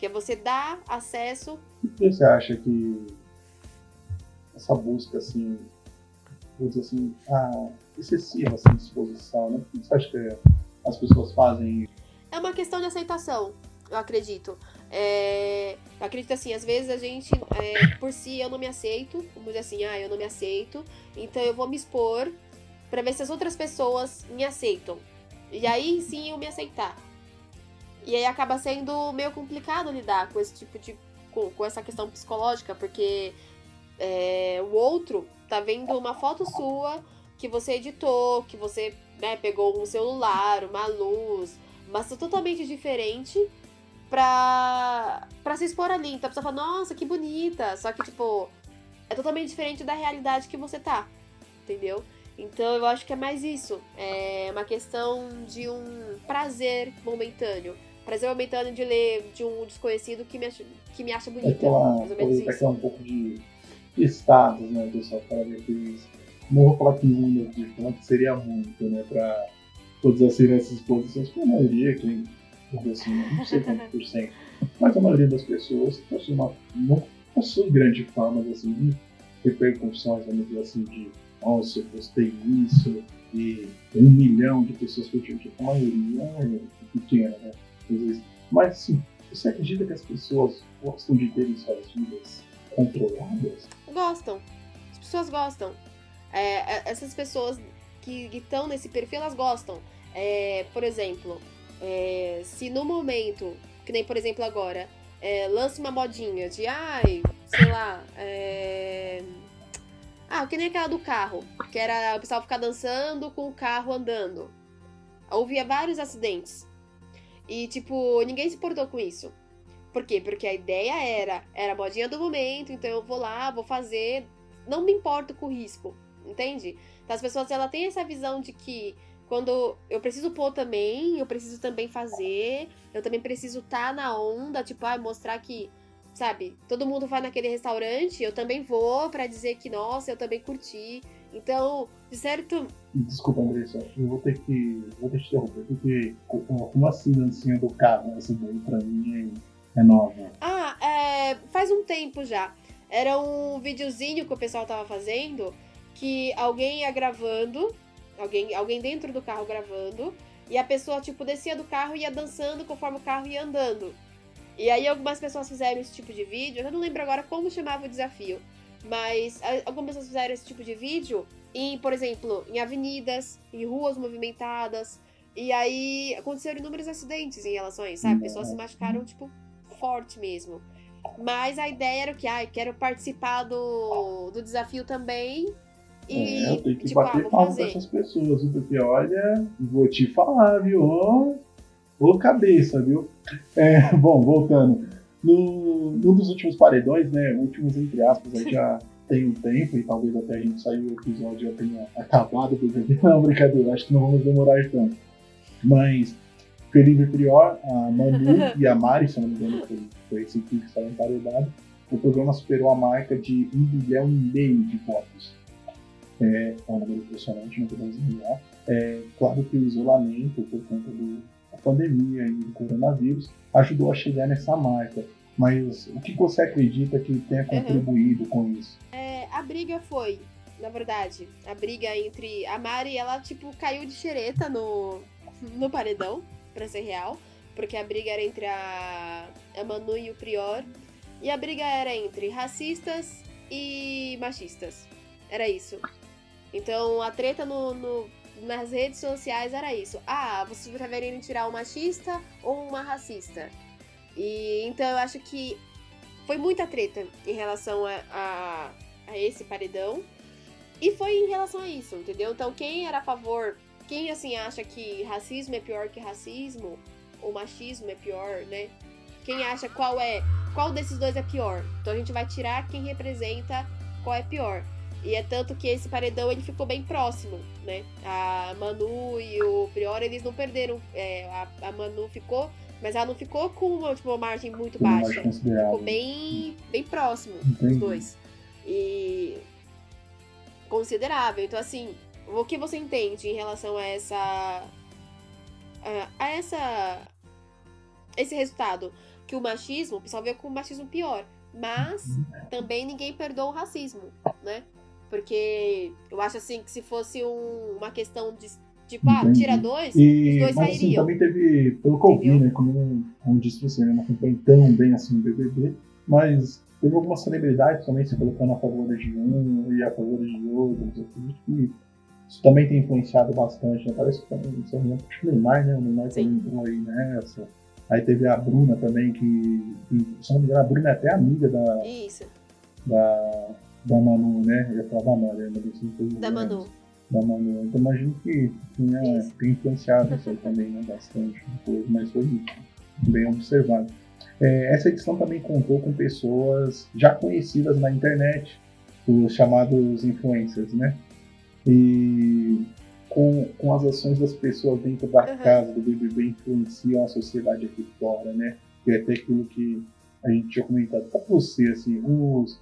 que é você dar acesso. O que você acha que essa busca, assim, vou dizer assim, ah, excessiva assim, exposição, né? Por que você acha que as pessoas fazem É uma questão de aceitação, eu acredito. É, eu acredito assim, às vezes a gente, é, por si, eu não me aceito, vamos dizer assim, ah, eu não me aceito, então eu vou me expor para ver se as outras pessoas me aceitam. E aí sim eu me aceitar. E aí acaba sendo meio complicado lidar com esse tipo de. com, com essa questão psicológica, porque é, o outro tá vendo uma foto sua que você editou, que você né, pegou um celular, uma luz, mas totalmente diferente pra, pra se expor ali. Então a pessoa fala, nossa, que bonita. Só que, tipo, é totalmente diferente da realidade que você tá. Entendeu? Então eu acho que é mais isso. É uma questão de um prazer momentâneo prazer momentâneo de ler de um desconhecido que me acha, que me acha bonita. Aquela, mais ou menos isso. um pouco de, status, né? Pessoal fala que não vou falar que número de que seria muito, né? Pra todas as nessas posições, que a maioria, assim, não sei quantos por cento, mas a maioria das pessoas possui uma, não possui grande fama assim, de repercussões, vamos dizer assim, de nossa, eu postei isso, e um milhão de pessoas curtiram, tipo, a maioria é pequena, né? vezes. Mas sim, você acredita que as pessoas gostam de terem suas vidas controladas? Gostam. As pessoas gostam. É, é essas pessoas que estão nesse perfil, elas gostam. É, por exemplo, é, se no momento. que nem, por exemplo, agora, é, lança uma modinha de, ai, sei lá, é... Ah, que nem aquela do carro, que era o pessoal ficar dançando com o carro andando. Houve vários acidentes. E, tipo, ninguém se importou com isso. Por quê? Porque a ideia era, era a modinha do momento, então eu vou lá, vou fazer, não me importo com o risco, entende? Então as pessoas, ela tem essa visão de que quando eu preciso pôr também, eu preciso também fazer, eu também preciso estar tá na onda, tipo, ah, mostrar que sabe? Todo mundo vai naquele restaurante, eu também vou para dizer que, nossa, eu também curti. Então, de certo. Desculpa, Andressa, eu vou ter que. Vou ter que te interromper, porque como assim dancinha do carro, essa daí pra mim é, é nova. Ah, é, faz um tempo já. Era um videozinho que o pessoal tava fazendo que alguém ia gravando, alguém, alguém dentro do carro gravando, e a pessoa, tipo, descia do carro e ia dançando conforme o carro ia andando. E aí algumas pessoas fizeram esse tipo de vídeo, eu não lembro agora como chamava o desafio, mas algumas pessoas fizeram esse tipo de vídeo em, por exemplo, em avenidas, em ruas movimentadas, e aí aconteceram inúmeros acidentes em relação a isso, sabe? Pessoas se machucaram, tipo, forte mesmo. Mas a ideia era que, ah, quero participar do, do desafio também. E, é, eu tenho que tipo, bater ah, palma pra essas pessoas, porque olha, vou te falar, viu? Ô cabeça, viu? É, bom, voltando. No, num dos últimos paredões, né? Últimos entre aspas, aí já tem um tempo, e talvez até a gente sair o episódio já tenha acabado do BBB. Não, brincadeira, acho que não vamos demorar tanto. Mas Felipe Prior, a Manu e a Mari, se não me engano, foi, foi esse que estava emparedado. O programa superou a marca de um bilhão e meio de votos. É, é um número impressionante, não podemos enganar. É, claro que o isolamento, por conta do, a pandemia e do coronavírus ajudou a chegar nessa marca. Mas o que você acredita que tenha uhum. contribuído uhum. com isso? É, a briga foi, na verdade, a briga entre a Mari, ela tipo caiu de xereta no, no paredão, pra ser real, porque a briga era entre a, a Manu e o Prior, e a briga era entre racistas e machistas. Era isso. Então a treta no, no nas redes sociais era isso. Ah, vocês preferiram tirar um machista ou uma racista? E então eu acho que foi muita treta em relação a, a, a esse paredão. E foi em relação a isso, entendeu? Então quem era a favor, quem assim acha que racismo é pior que racismo, ou machismo é pior, né? Quem acha qual é, qual desses dois é pior? Então a gente vai tirar quem representa qual é pior. E é tanto que esse paredão ele ficou bem próximo, né? A Manu e o Prior, eles não perderam. É, a, a, Manu ficou, mas ela não ficou com uma, tipo, uma margem muito baixa. Ficou bem, bem próximo Entendi. os dois. E considerável. Então, assim, o que você entende em relação a essa. a, a essa. esse resultado? Que o machismo, o pessoal veio com o machismo pior. Mas uhum. também ninguém perdoa o racismo, né? Porque eu acho assim que se fosse um, uma questão de Tipo, ah, tira dois, e, os dois mas, assim, sairiam. Assim, também teve, pelo que eu vi, né, como, como disse você, eu não acompanhei tão bem assim no BBB, mas teve algumas celebridades também se colocando a favor de um e a favor de acredito que isso também tem influenciado bastante, né? Parece que também, se eu não acho que o Neymar, né, o Neymar também entrou aí nessa. Aí teve a Bruna também, que, que se não me engano, a Bruna é até amiga da... Isso. Da da Manu, né? Eu ia falar da Manu, mas assim, Da Manu. Da Manu. Então imagino que tinha, tem influenciado isso aí também, né? Bastante coisa, mas foi bem observado. É, essa edição também contou com pessoas já conhecidas na internet, os chamados influencers, né? E com, com as ações das pessoas dentro da uhum. casa do BBB influenciam a sociedade aqui fora, né? É até aquilo que a gente tinha comentado para você, assim, os,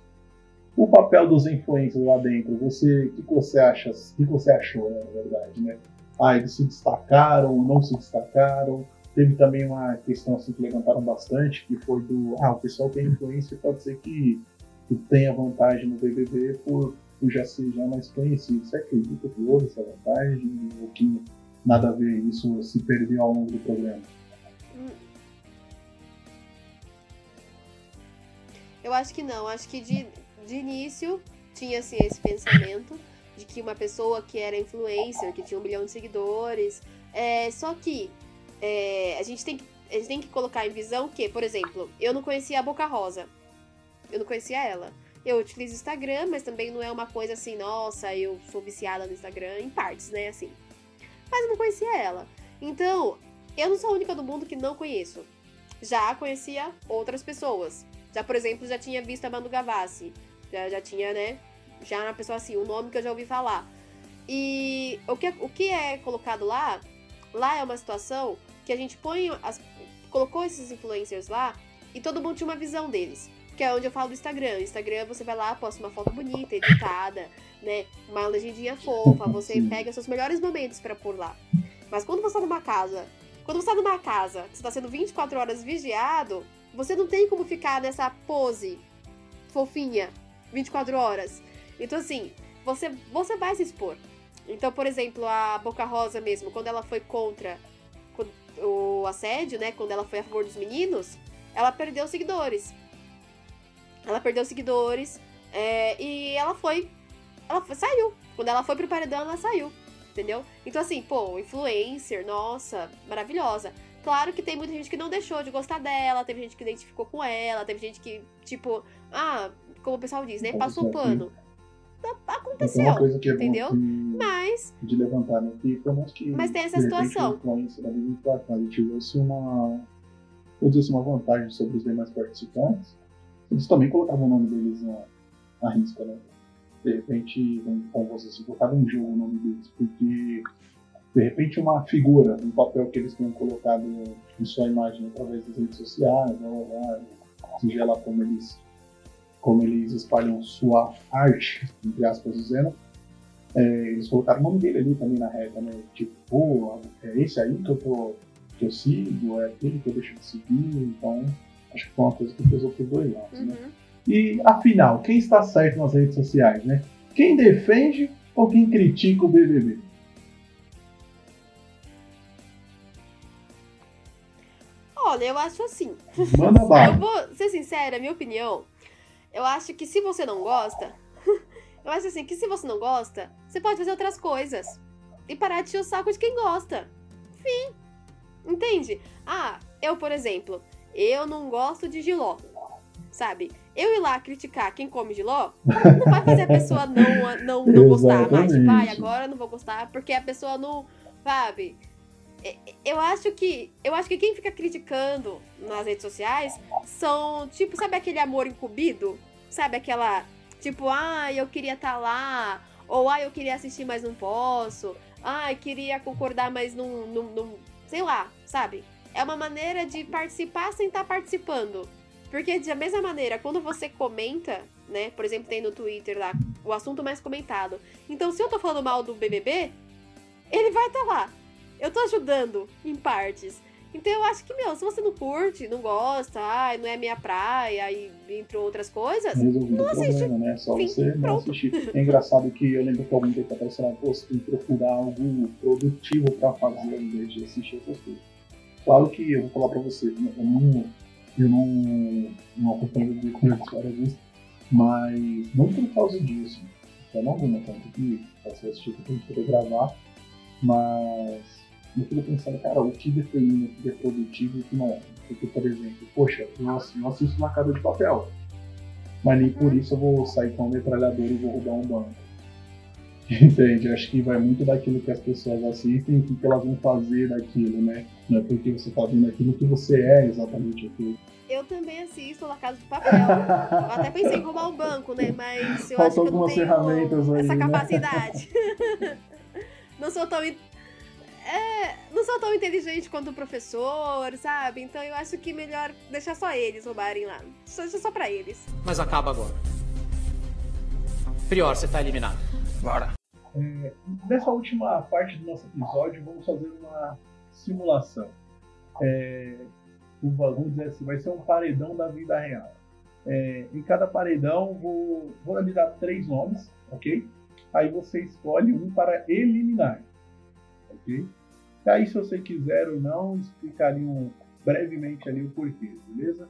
o papel dos influencers lá dentro, você, que, você acha, que, você achou, né, na verdade, né? Ah, eles se destacaram não se destacaram? Teve também uma questão assim que levantaram bastante, que foi do, ah, o pessoal que é influencer pode ser que, que tenha vantagem no BBB por, por já ser já mais conhecido. Você acredita que houve essa vantagem ou que nada a ver isso se perdeu ao longo do programa? Eu acho que não, acho que de, de início tinha assim, esse pensamento de que uma pessoa que era influencer, que tinha um milhão de seguidores. É, só que é, a gente tem que. a gente tem que colocar em visão que, por exemplo, eu não conhecia a Boca Rosa. Eu não conhecia ela. Eu utilizo Instagram, mas também não é uma coisa assim, nossa, eu sou viciada no Instagram, em partes, né, assim. Mas eu não conhecia ela. Então, eu não sou a única do mundo que não conheço. Já conhecia outras pessoas. Já, por exemplo, já tinha visto a Manu Gavassi. Já, já tinha, né? Já uma pessoa assim, um nome que eu já ouvi falar. E o que, o que é colocado lá, lá é uma situação que a gente põe, as, colocou esses influencers lá e todo mundo tinha uma visão deles. Que é onde eu falo do Instagram. Instagram você vai lá, posta uma foto bonita, editada, né? Uma legendinha fofa, você pega seus melhores momentos para pôr lá. Mas quando você tá numa casa, quando você tá numa casa, que você tá sendo 24 horas vigiado, você não tem como ficar nessa pose fofinha 24 horas. Então assim, você você vai se expor. Então, por exemplo, a Boca Rosa mesmo, quando ela foi contra o assédio, né? Quando ela foi a favor dos meninos, ela perdeu seguidores. Ela perdeu seguidores é, e ela foi. Ela foi, saiu. Quando ela foi pro paredão, ela saiu. Entendeu? Então, assim, pô, influencer, nossa, maravilhosa. Claro que tem muita gente que não deixou de gostar dela, teve gente que identificou com ela, teve gente que, tipo, ah, como o pessoal diz, né? Passou o pano aconteceu. Uma coisa que é entendeu? Que, mas. De levantar, né? Que, que, mas tem essa situação. A gente tivesse uma. Ou tivesse uma vantagem sobre os demais participantes, eles também colocavam o nome deles na, na risca, né? De repente, como vocês assim, colocavam em jogo o nome deles, porque de repente uma figura, um papel que eles tenham colocado em sua imagem através das redes sociais, né, seja lá como eles como eles espalham sua arte, entre aspas dizendo, é, eles colocaram o nome dele ali também na reta, né? Tipo, pô, é esse aí que eu, tô, que eu sigo, é aquele que eu deixo de seguir, então acho que foi uma coisa que pesou por dois lados, né? uhum. né? E afinal, quem está certo nas redes sociais, né? Quem defende ou quem critica o BBB? Olha, eu acho assim. Manda bala. Eu vou ser sincera, minha opinião eu acho que se você não gosta, eu acho assim que se você não gosta, você pode fazer outras coisas e parar de encher o saco de quem gosta. Fim. Entende? Ah, eu, por exemplo, eu não gosto de giló. Sabe? Eu ir lá criticar quem come giló, não vai fazer a pessoa não, não, não gostar mais. Tipo, ah, agora não vou gostar porque a pessoa não. Sabe? Eu acho que eu acho que quem fica criticando nas redes sociais são tipo sabe aquele amor incumbido? Sabe aquela tipo ah eu queria estar tá lá ou ah eu queria assistir mas não posso ah eu queria concordar mas não, não, não sei lá sabe? É uma maneira de participar sem estar tá participando. Porque da mesma maneira quando você comenta né por exemplo tem no Twitter lá o assunto mais comentado então se eu tô falando mal do BBB ele vai estar tá lá eu tô ajudando em partes. Então eu acho que, meu, se você não curte, não gosta, ai, não é minha praia, e entre outras coisas, Resolvido não assiste. Problema, né? Só Fim, você não assistir. É engraçado que eu lembro que algum tempo atrás você você tem que procurar algo produtivo pra fazer em vez de assistir essas coisas. Claro que eu vou falar pra você, eu não, eu não, não acompanho o vídeo várias vezes, mas não por causa disso. Então, alguma, tanto que você assistir que tem que poder gravar, mas eu fico pensando, cara, o que determina o que é produtivo e o que não é. Porque, por exemplo, poxa, eu assisto na casa de papel, mas nem por isso eu vou sair com um metralhador e vou roubar um banco. Entende? Acho que vai muito daquilo que as pessoas assistem e o que elas vão fazer daquilo, né? Não é porque você tá vendo aquilo que você é exatamente aquilo. Eu também assisto La Casa de Papel. Eu até pensei em roubar um banco, né? Mas eu Faltam acho que eu não tenho essa aí, né? capacidade. Né? não sou tão é, não são tão inteligentes quanto o professor, sabe? Então eu acho que melhor deixar só eles roubarem lá. Deixa só pra eles. Mas acaba agora. Prior, você tá eliminado. Bora. É, nessa última parte do nosso episódio, vamos fazer uma simulação. É, vamos dizer assim, vai ser um paredão da vida real. É, em cada paredão, vou, vou lhe dar três nomes, ok? Aí você escolhe um para eliminar, ok? E aí, se você quiser ou não, explicariam brevemente ali o porquê, beleza?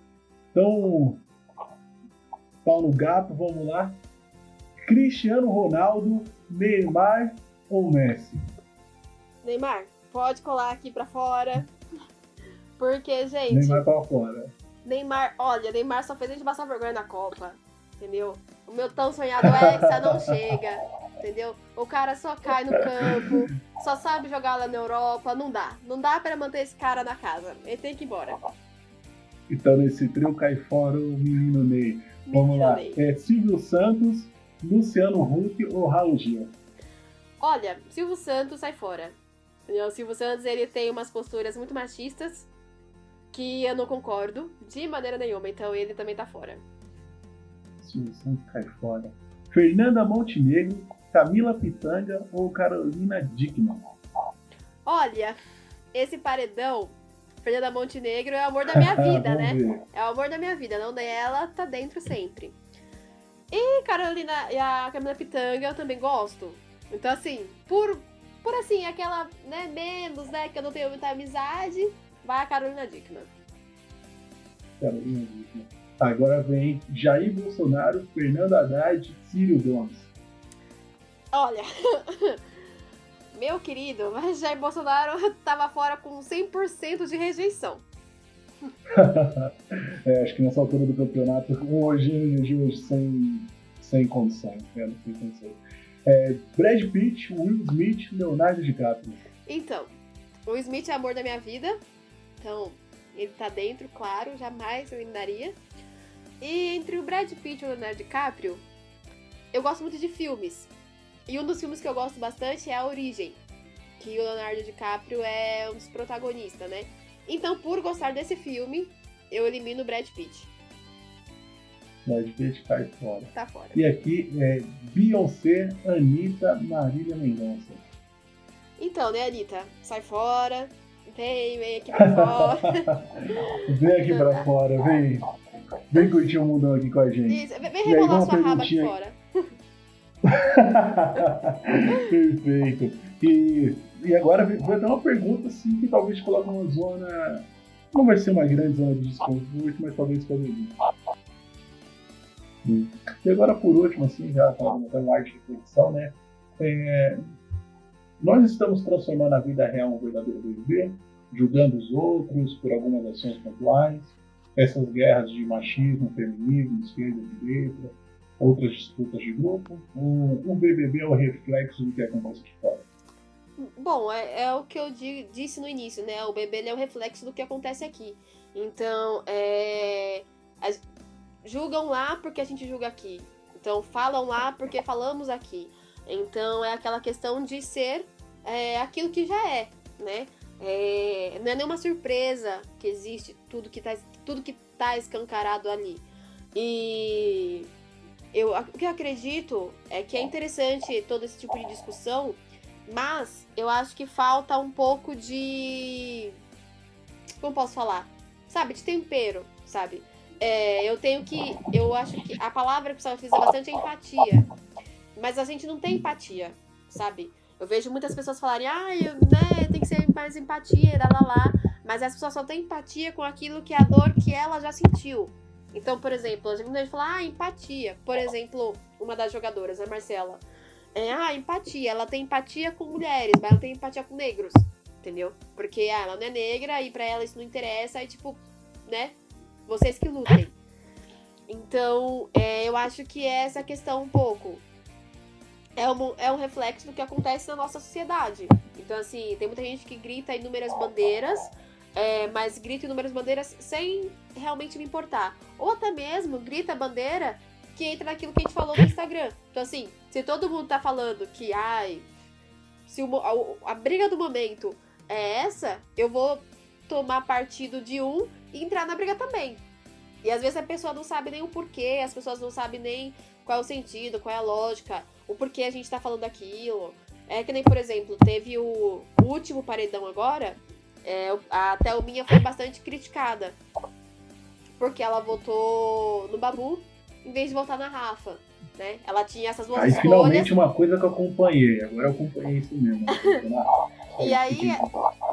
Então, pau no gato, vamos lá. Cristiano Ronaldo, Neymar ou Messi? Neymar, pode colar aqui para fora. Porque, gente. Neymar pra fora. Neymar, olha, Neymar só fez a gente passar vergonha na Copa. Entendeu? O meu tão sonhado Hexa não chega. Entendeu? O cara só cai no campo, só sabe jogar lá na Europa. Não dá. Não dá pra manter esse cara na casa. Ele tem que ir embora. Então nesse trio cai fora o menino Ney. Vamos Menino lá. Ney. É Silvio Santos, Luciano Huck ou Raul Gil? Olha, Silvio Santos sai fora. O Silvio Santos ele tem umas posturas muito machistas que eu não concordo de maneira nenhuma, então ele também tá fora. Silvio Santos cai fora. Fernanda Montenegro, Camila Pitanga ou Carolina Dickman? Olha, esse paredão, Fernanda Montenegro é o amor da minha vida, né? Ver. É o amor da minha vida, não dela, tá dentro sempre. E Carolina e a Camila Pitanga eu também gosto. Então, assim, por, por assim, aquela, né, menos, né, que eu não tenho muita amizade, vai a Carolina Dickman. Carolina Dickman. Agora vem Jair Bolsonaro, Fernando Haddad, Círio Gomes. Olha, meu querido, mas Jair Bolsonaro tava fora com 100% de rejeição. É, acho que nessa altura do campeonato, hoje, hoje, hoje sem, sem condições, cara, sem condições. É, Brad Pitt, Will Smith, Leonardo DiCaprio. Então, o Smith é amor da minha vida. Então, ele tá dentro, claro, jamais eu eliminaria. E entre o Brad Pitt e o Leonardo DiCaprio, eu gosto muito de filmes. E um dos filmes que eu gosto bastante é A Origem, que o Leonardo DiCaprio é um dos protagonistas, né? Então, por gostar desse filme, eu elimino o Brad Pitt. Brad Pitt cai fora. Tá fora. E aqui é Beyoncé, Anitta, Marília Mendonça. Então, né, Anitta? Sai fora. Vem, vem aqui pra fora. vem aqui pra fora, vem. Vem curtir o mundão aqui com a gente. Isso, vem rebolar sua raba aqui fora. Perfeito. E, e agora vai dar uma pergunta assim que talvez coloque numa zona. Não vai ser uma grande zona de desconforto, mas talvez pode vir. Hum. E agora por último, assim, já até uma arte de reflexão, né? É, nós estamos transformando a vida real em um verdadeiro BBB, julgando os outros por algumas ações pontuais, essas guerras de machismo, feminismo, esquerda, direita, outras disputas de grupo, o, BBB é o reflexo do que acontece aqui fora. Bom, é, é o que eu di- disse no início, né? O ele é o reflexo do que acontece aqui. Então, é, as- julgam lá porque a gente julga aqui. Então, falam lá porque falamos aqui. Então, é aquela questão de ser é, aquilo que já é, né? É, não é nenhuma surpresa que existe tudo que tá, tudo que tá escancarado ali. E eu, o que eu acredito é que é interessante todo esse tipo de discussão, mas eu acho que falta um pouco de. Como posso falar? Sabe, de tempero, sabe? É, eu tenho que. Eu acho que a palavra que precisava utilizar bastante é empatia. Mas a gente não tem empatia, sabe? Eu vejo muitas pessoas falarem, ah, eu, né, tem que ser mais empatia, lá, lá, lá. Mas as pessoas só têm empatia com aquilo que é a dor que ela já sentiu. Então, por exemplo, a gente fala, ah, empatia. Por exemplo, uma das jogadoras, a Marcela. É, ah, empatia. Ela tem empatia com mulheres, mas ela tem empatia com negros. Entendeu? Porque ah, ela não é negra e pra ela isso não interessa. E tipo, né? Vocês que lutem. Então, é, eu acho que é essa questão um pouco. É um, é um reflexo do que acontece na nossa sociedade. Então, assim, tem muita gente que grita inúmeras bandeiras, é, mas grita inúmeras bandeiras sem realmente me importar. Ou até mesmo grita bandeira que entra naquilo que a gente falou no Instagram. Então, assim, se todo mundo tá falando que, ai, se o a, a briga do momento é essa, eu vou tomar partido de um e entrar na briga também. E às vezes a pessoa não sabe nem o porquê, as pessoas não sabem nem qual é o sentido, qual é a lógica, o porquê a gente tá falando aquilo. É que nem, por exemplo, teve o último paredão agora, é, a Thelminha foi bastante criticada. Porque ela votou no Babu em vez de votar na Rafa, né? Ela tinha essas duas Aí escolhas. finalmente uma coisa que eu acompanhei, agora eu acompanhei isso mesmo. E aí,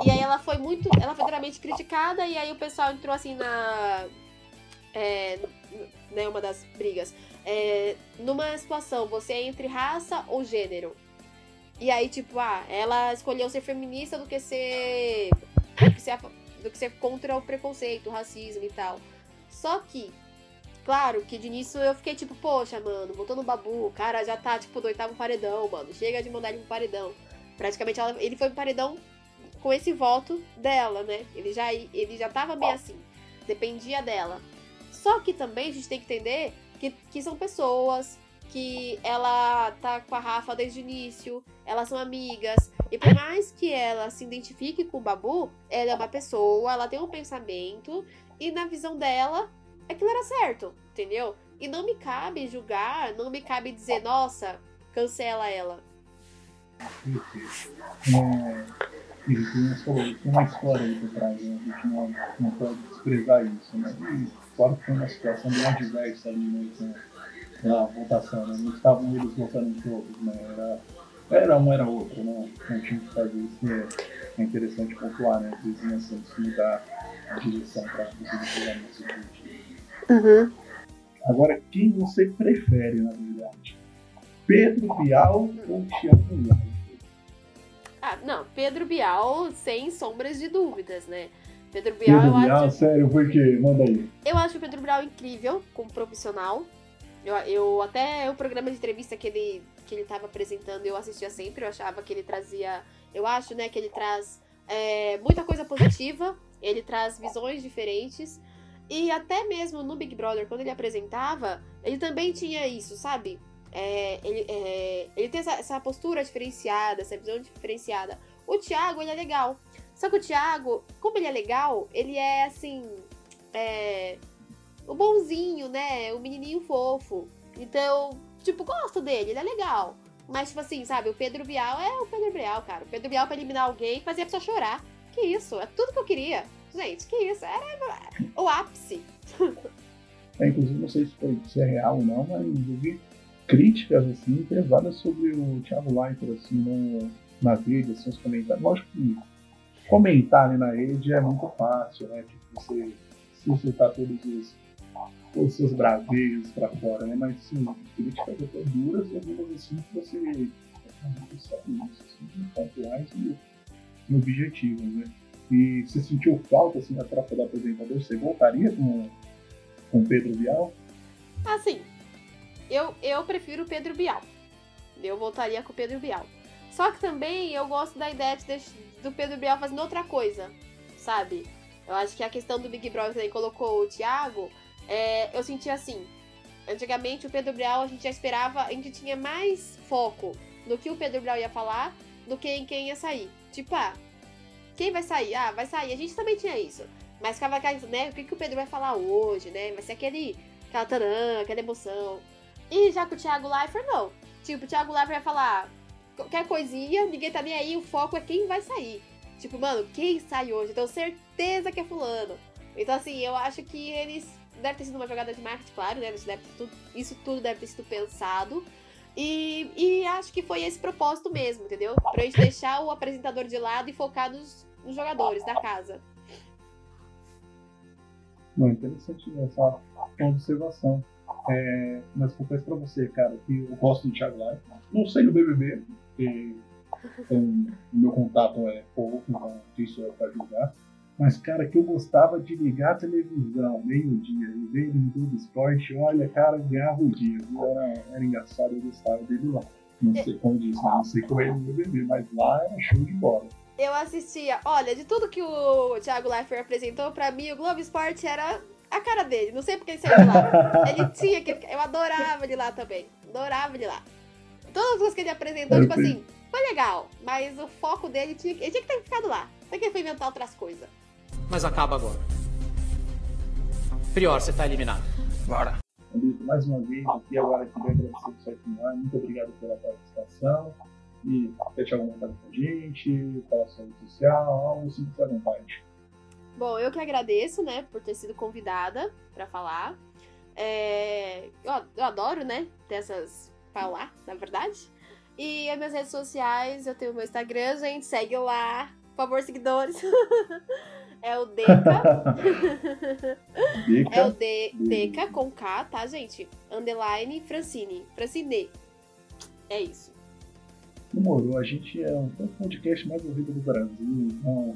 e aí ela foi muito. Ela foi duramente criticada, e aí o pessoal entrou assim na. É, né, uma das brigas. É, numa situação, você é entre raça ou gênero. E aí, tipo, ah, ela escolheu ser feminista do que ser. Do que ser, fa- do que ser contra o preconceito, o racismo e tal. Só que, claro, que de início eu fiquei tipo, poxa, mano, voltou no babu, o cara já tá, tipo, do oitavo paredão, mano. Chega de mandar ele pro paredão. Praticamente ela, ele foi pro paredão com esse voto dela, né? Ele já, ele já tava meio assim. Dependia dela. Só que também a gente tem que entender que, que são pessoas, que ela tá com a Rafa desde o início, elas são amigas. E por mais que ela se identifique com o Babu, ela é uma pessoa, ela tem um pensamento, e na visão dela, aquilo era certo, entendeu? E não me cabe julgar, não me cabe dizer, nossa, cancela ela. É, tem uma história aí por né? a gente não, pode desprezar isso, né? Claro que foi uma situação bem adversa ali, né? na votação, né? Não estavam eles votando todos, né? Era, era um, era outro, né? Não tinha que fazer isso, é, é interessante pontuar, né? Às vezes nessa mudar a direção para conseguir chegar nesse objetivo. Uhum. Agora, quem você prefere, na verdade? Pedro Bial ou Thiago Leifert? Ah, não, Pedro Bial, sem sombras de dúvidas, né? Pedro Bial, Pedro eu Bial, acho. sério, por quê? Manda aí. Eu acho o Pedro Bial incrível como profissional. Eu, eu até o programa de entrevista que ele, que ele tava apresentando, eu assistia sempre, eu achava que ele trazia. Eu acho, né, que ele traz é, muita coisa positiva, ele traz visões diferentes. E até mesmo no Big Brother, quando ele apresentava, ele também tinha isso, sabe? É, ele, é, ele tem essa, essa postura diferenciada, essa visão diferenciada. O Thiago, ele é legal. Só que o Thiago, como ele é legal, ele é assim. É, o bonzinho, né? O menininho fofo. Então, tipo, gosto dele, ele é legal. Mas, tipo assim, sabe, o Pedro Bial é o Pedro Bial, cara. O Pedro Bial pra eliminar alguém fazia a pessoa chorar. Que isso? É tudo que eu queria. Gente, que isso? Era o ápice. É, inclusive, não sei se, foi, se é real ou não, mas eu vi críticas assim, pesadas sobre o Thiago Leifert assim, no, nas redes, assim, os comentários. Lógico que comentar na rede é muito fácil, né? Tipo, você suscitar todos os, os seus braveiros pra fora, né? Mas sim, críticas até duras e algumas assim que você sabe isso, assim, pontuais e, e objetivas, né? E você sentiu falta assim, da troca do apresentador? Você voltaria com, com Pedro Vial? Assim, eu, eu prefiro o Pedro Bial. Eu voltaria com o Pedro Bial. Só que também eu gosto da ideia de, do Pedro Bial fazendo outra coisa, sabe? Eu acho que a questão do Big Brother ele colocou o Thiago, é, eu senti assim. Antigamente o Pedro Bial a gente já esperava, a gente tinha mais foco no que o Pedro Bial ia falar do que em quem ia sair. Tipo, ah, quem vai sair? Ah, vai sair. A gente também tinha isso. Mas ficava aquela, né? O que, que o Pedro vai falar hoje, né? Vai ser aquele, aquela tanã, aquela emoção. E já com o Thiago Leifert, não. Tipo, o Thiago Leifert vai falar qualquer coisinha, ninguém tá nem aí, o foco é quem vai sair. Tipo, mano, quem sai hoje? Eu tenho certeza que é fulano. Então, assim, eu acho que eles. Deve ter sido uma jogada de marketing, claro, né? Isso, deve tudo, isso tudo deve ter sido pensado. E, e acho que foi esse propósito mesmo, entendeu? Pra gente deixar o apresentador de lado e focar nos, nos jogadores da casa. Não, interessante essa observação. É, mas confesso pra você, cara, que eu gosto do Thiago Leifert. Não sei no BBB, porque então, o meu contato é pouco, então isso é pra julgar. Mas, cara, que eu gostava de ligar a televisão meio-dia e ver ele no Globo Esporte, olha, cara, ganhava o dia. Era, era engraçado, eu gostava dele lá. Não sei como disse, não sei como ele no BBB, mas lá era show de bola. Eu assistia, olha, de tudo que o Thiago Leifert apresentou, pra mim o Globo Esporte era a cara dele. Não sei porque ele saiu de lá. Ele tinha que. Eu adorava ele lá também. Adorava ele lá. Todas as coisas que ele apresentou, Era tipo bem- assim, foi legal. Mas o foco dele tinha, que- ele tinha que ter ficado lá. Até que ele foi inventar outras coisas. Mas acaba agora. Prior, você tá eliminado. Bora. Mais uma vez aqui, agora queria agradecer por seu ar. Muito obrigado pela participação. E tirar algum recado com a gente, falar sua rede social, algo assim, fique à vontade. Bom, eu que agradeço, né, por ter sido convidada pra falar. É, eu, eu adoro, né, ter essas. falar, na verdade. E as minhas redes sociais, eu tenho o meu Instagram, gente, segue lá. Por favor, seguidores. é o Deca. Dica. é o De, Deca com K, tá, gente? Underline Francine. Francine. É isso. Demorou, a gente é o podcast mais ouvido do Brasil. Então,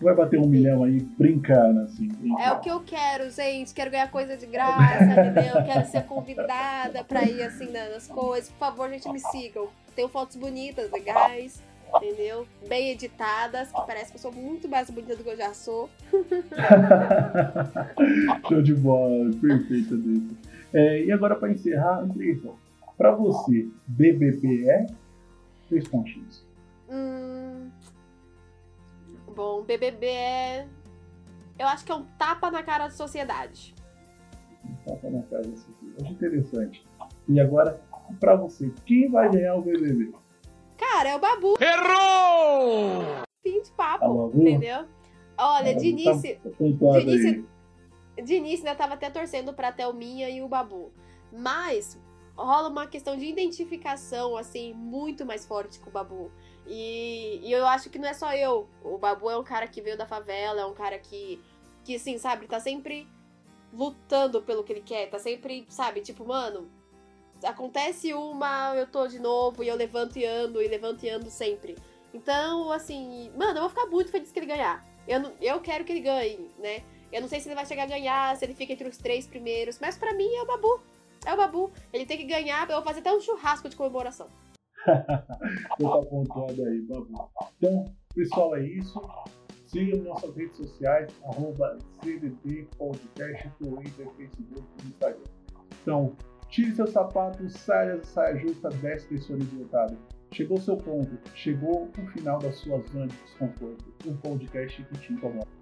vai bater um milhão aí brincando, assim. É o que eu quero, gente. Quero ganhar coisa de graça, entendeu? Quero ser convidada pra ir assim nas coisas. Por favor, gente, me sigam. Tenho fotos bonitas, legais, entendeu? Bem editadas, que parece que eu sou muito mais bonita do que eu já sou. Show de bola, perfeito desse. É, e agora, para encerrar, Andressa, para você, BBB é? Três pontinhos. Hum, bom, BBB é. Eu acho que é um tapa na cara da sociedade. Um tapa na cara da sociedade. Acho interessante. E agora, para você, quem vai ganhar o BBB? Cara, é o Babu. Errou! Fim de papo, entendeu? Olha, de início. Tá de início, de início eu tava até torcendo pra Thelminha e o Babu. Mas rola uma questão de identificação, assim, muito mais forte com o Babu. E, e, eu acho que não é só eu. O Babu é um cara que veio da favela, é um cara que, que assim, sabe, tá sempre lutando pelo que ele quer, tá sempre, sabe, tipo, mano, acontece uma, eu tô de novo, e eu levanto e ando, e levanto e ando sempre. Então, assim, mano, eu vou ficar muito feliz que ele ganhar. Eu, eu quero que ele ganhe, né? Eu não sei se ele vai chegar a ganhar, se ele fica entre os três primeiros, mas para mim é o Babu. É o Babu. Ele tem que ganhar, eu vou fazer até um churrasco de comemoração. Então tá pontuado aí, Babu. Então, pessoal, é isso. Siga nossas redes sociais, arroba CDT Podcast, Twitter, Facebook e Instagram. Então, tire seus sapatos, saia, saia justa, desce ônibus lotado. Chegou seu ponto, chegou o final da sua zona de desconforto. Um podcast que te incomoda.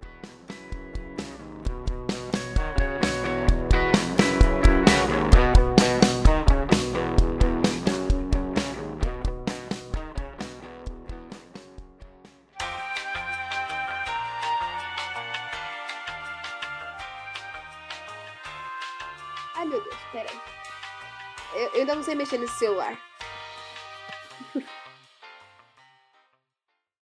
Mexer nesse celular.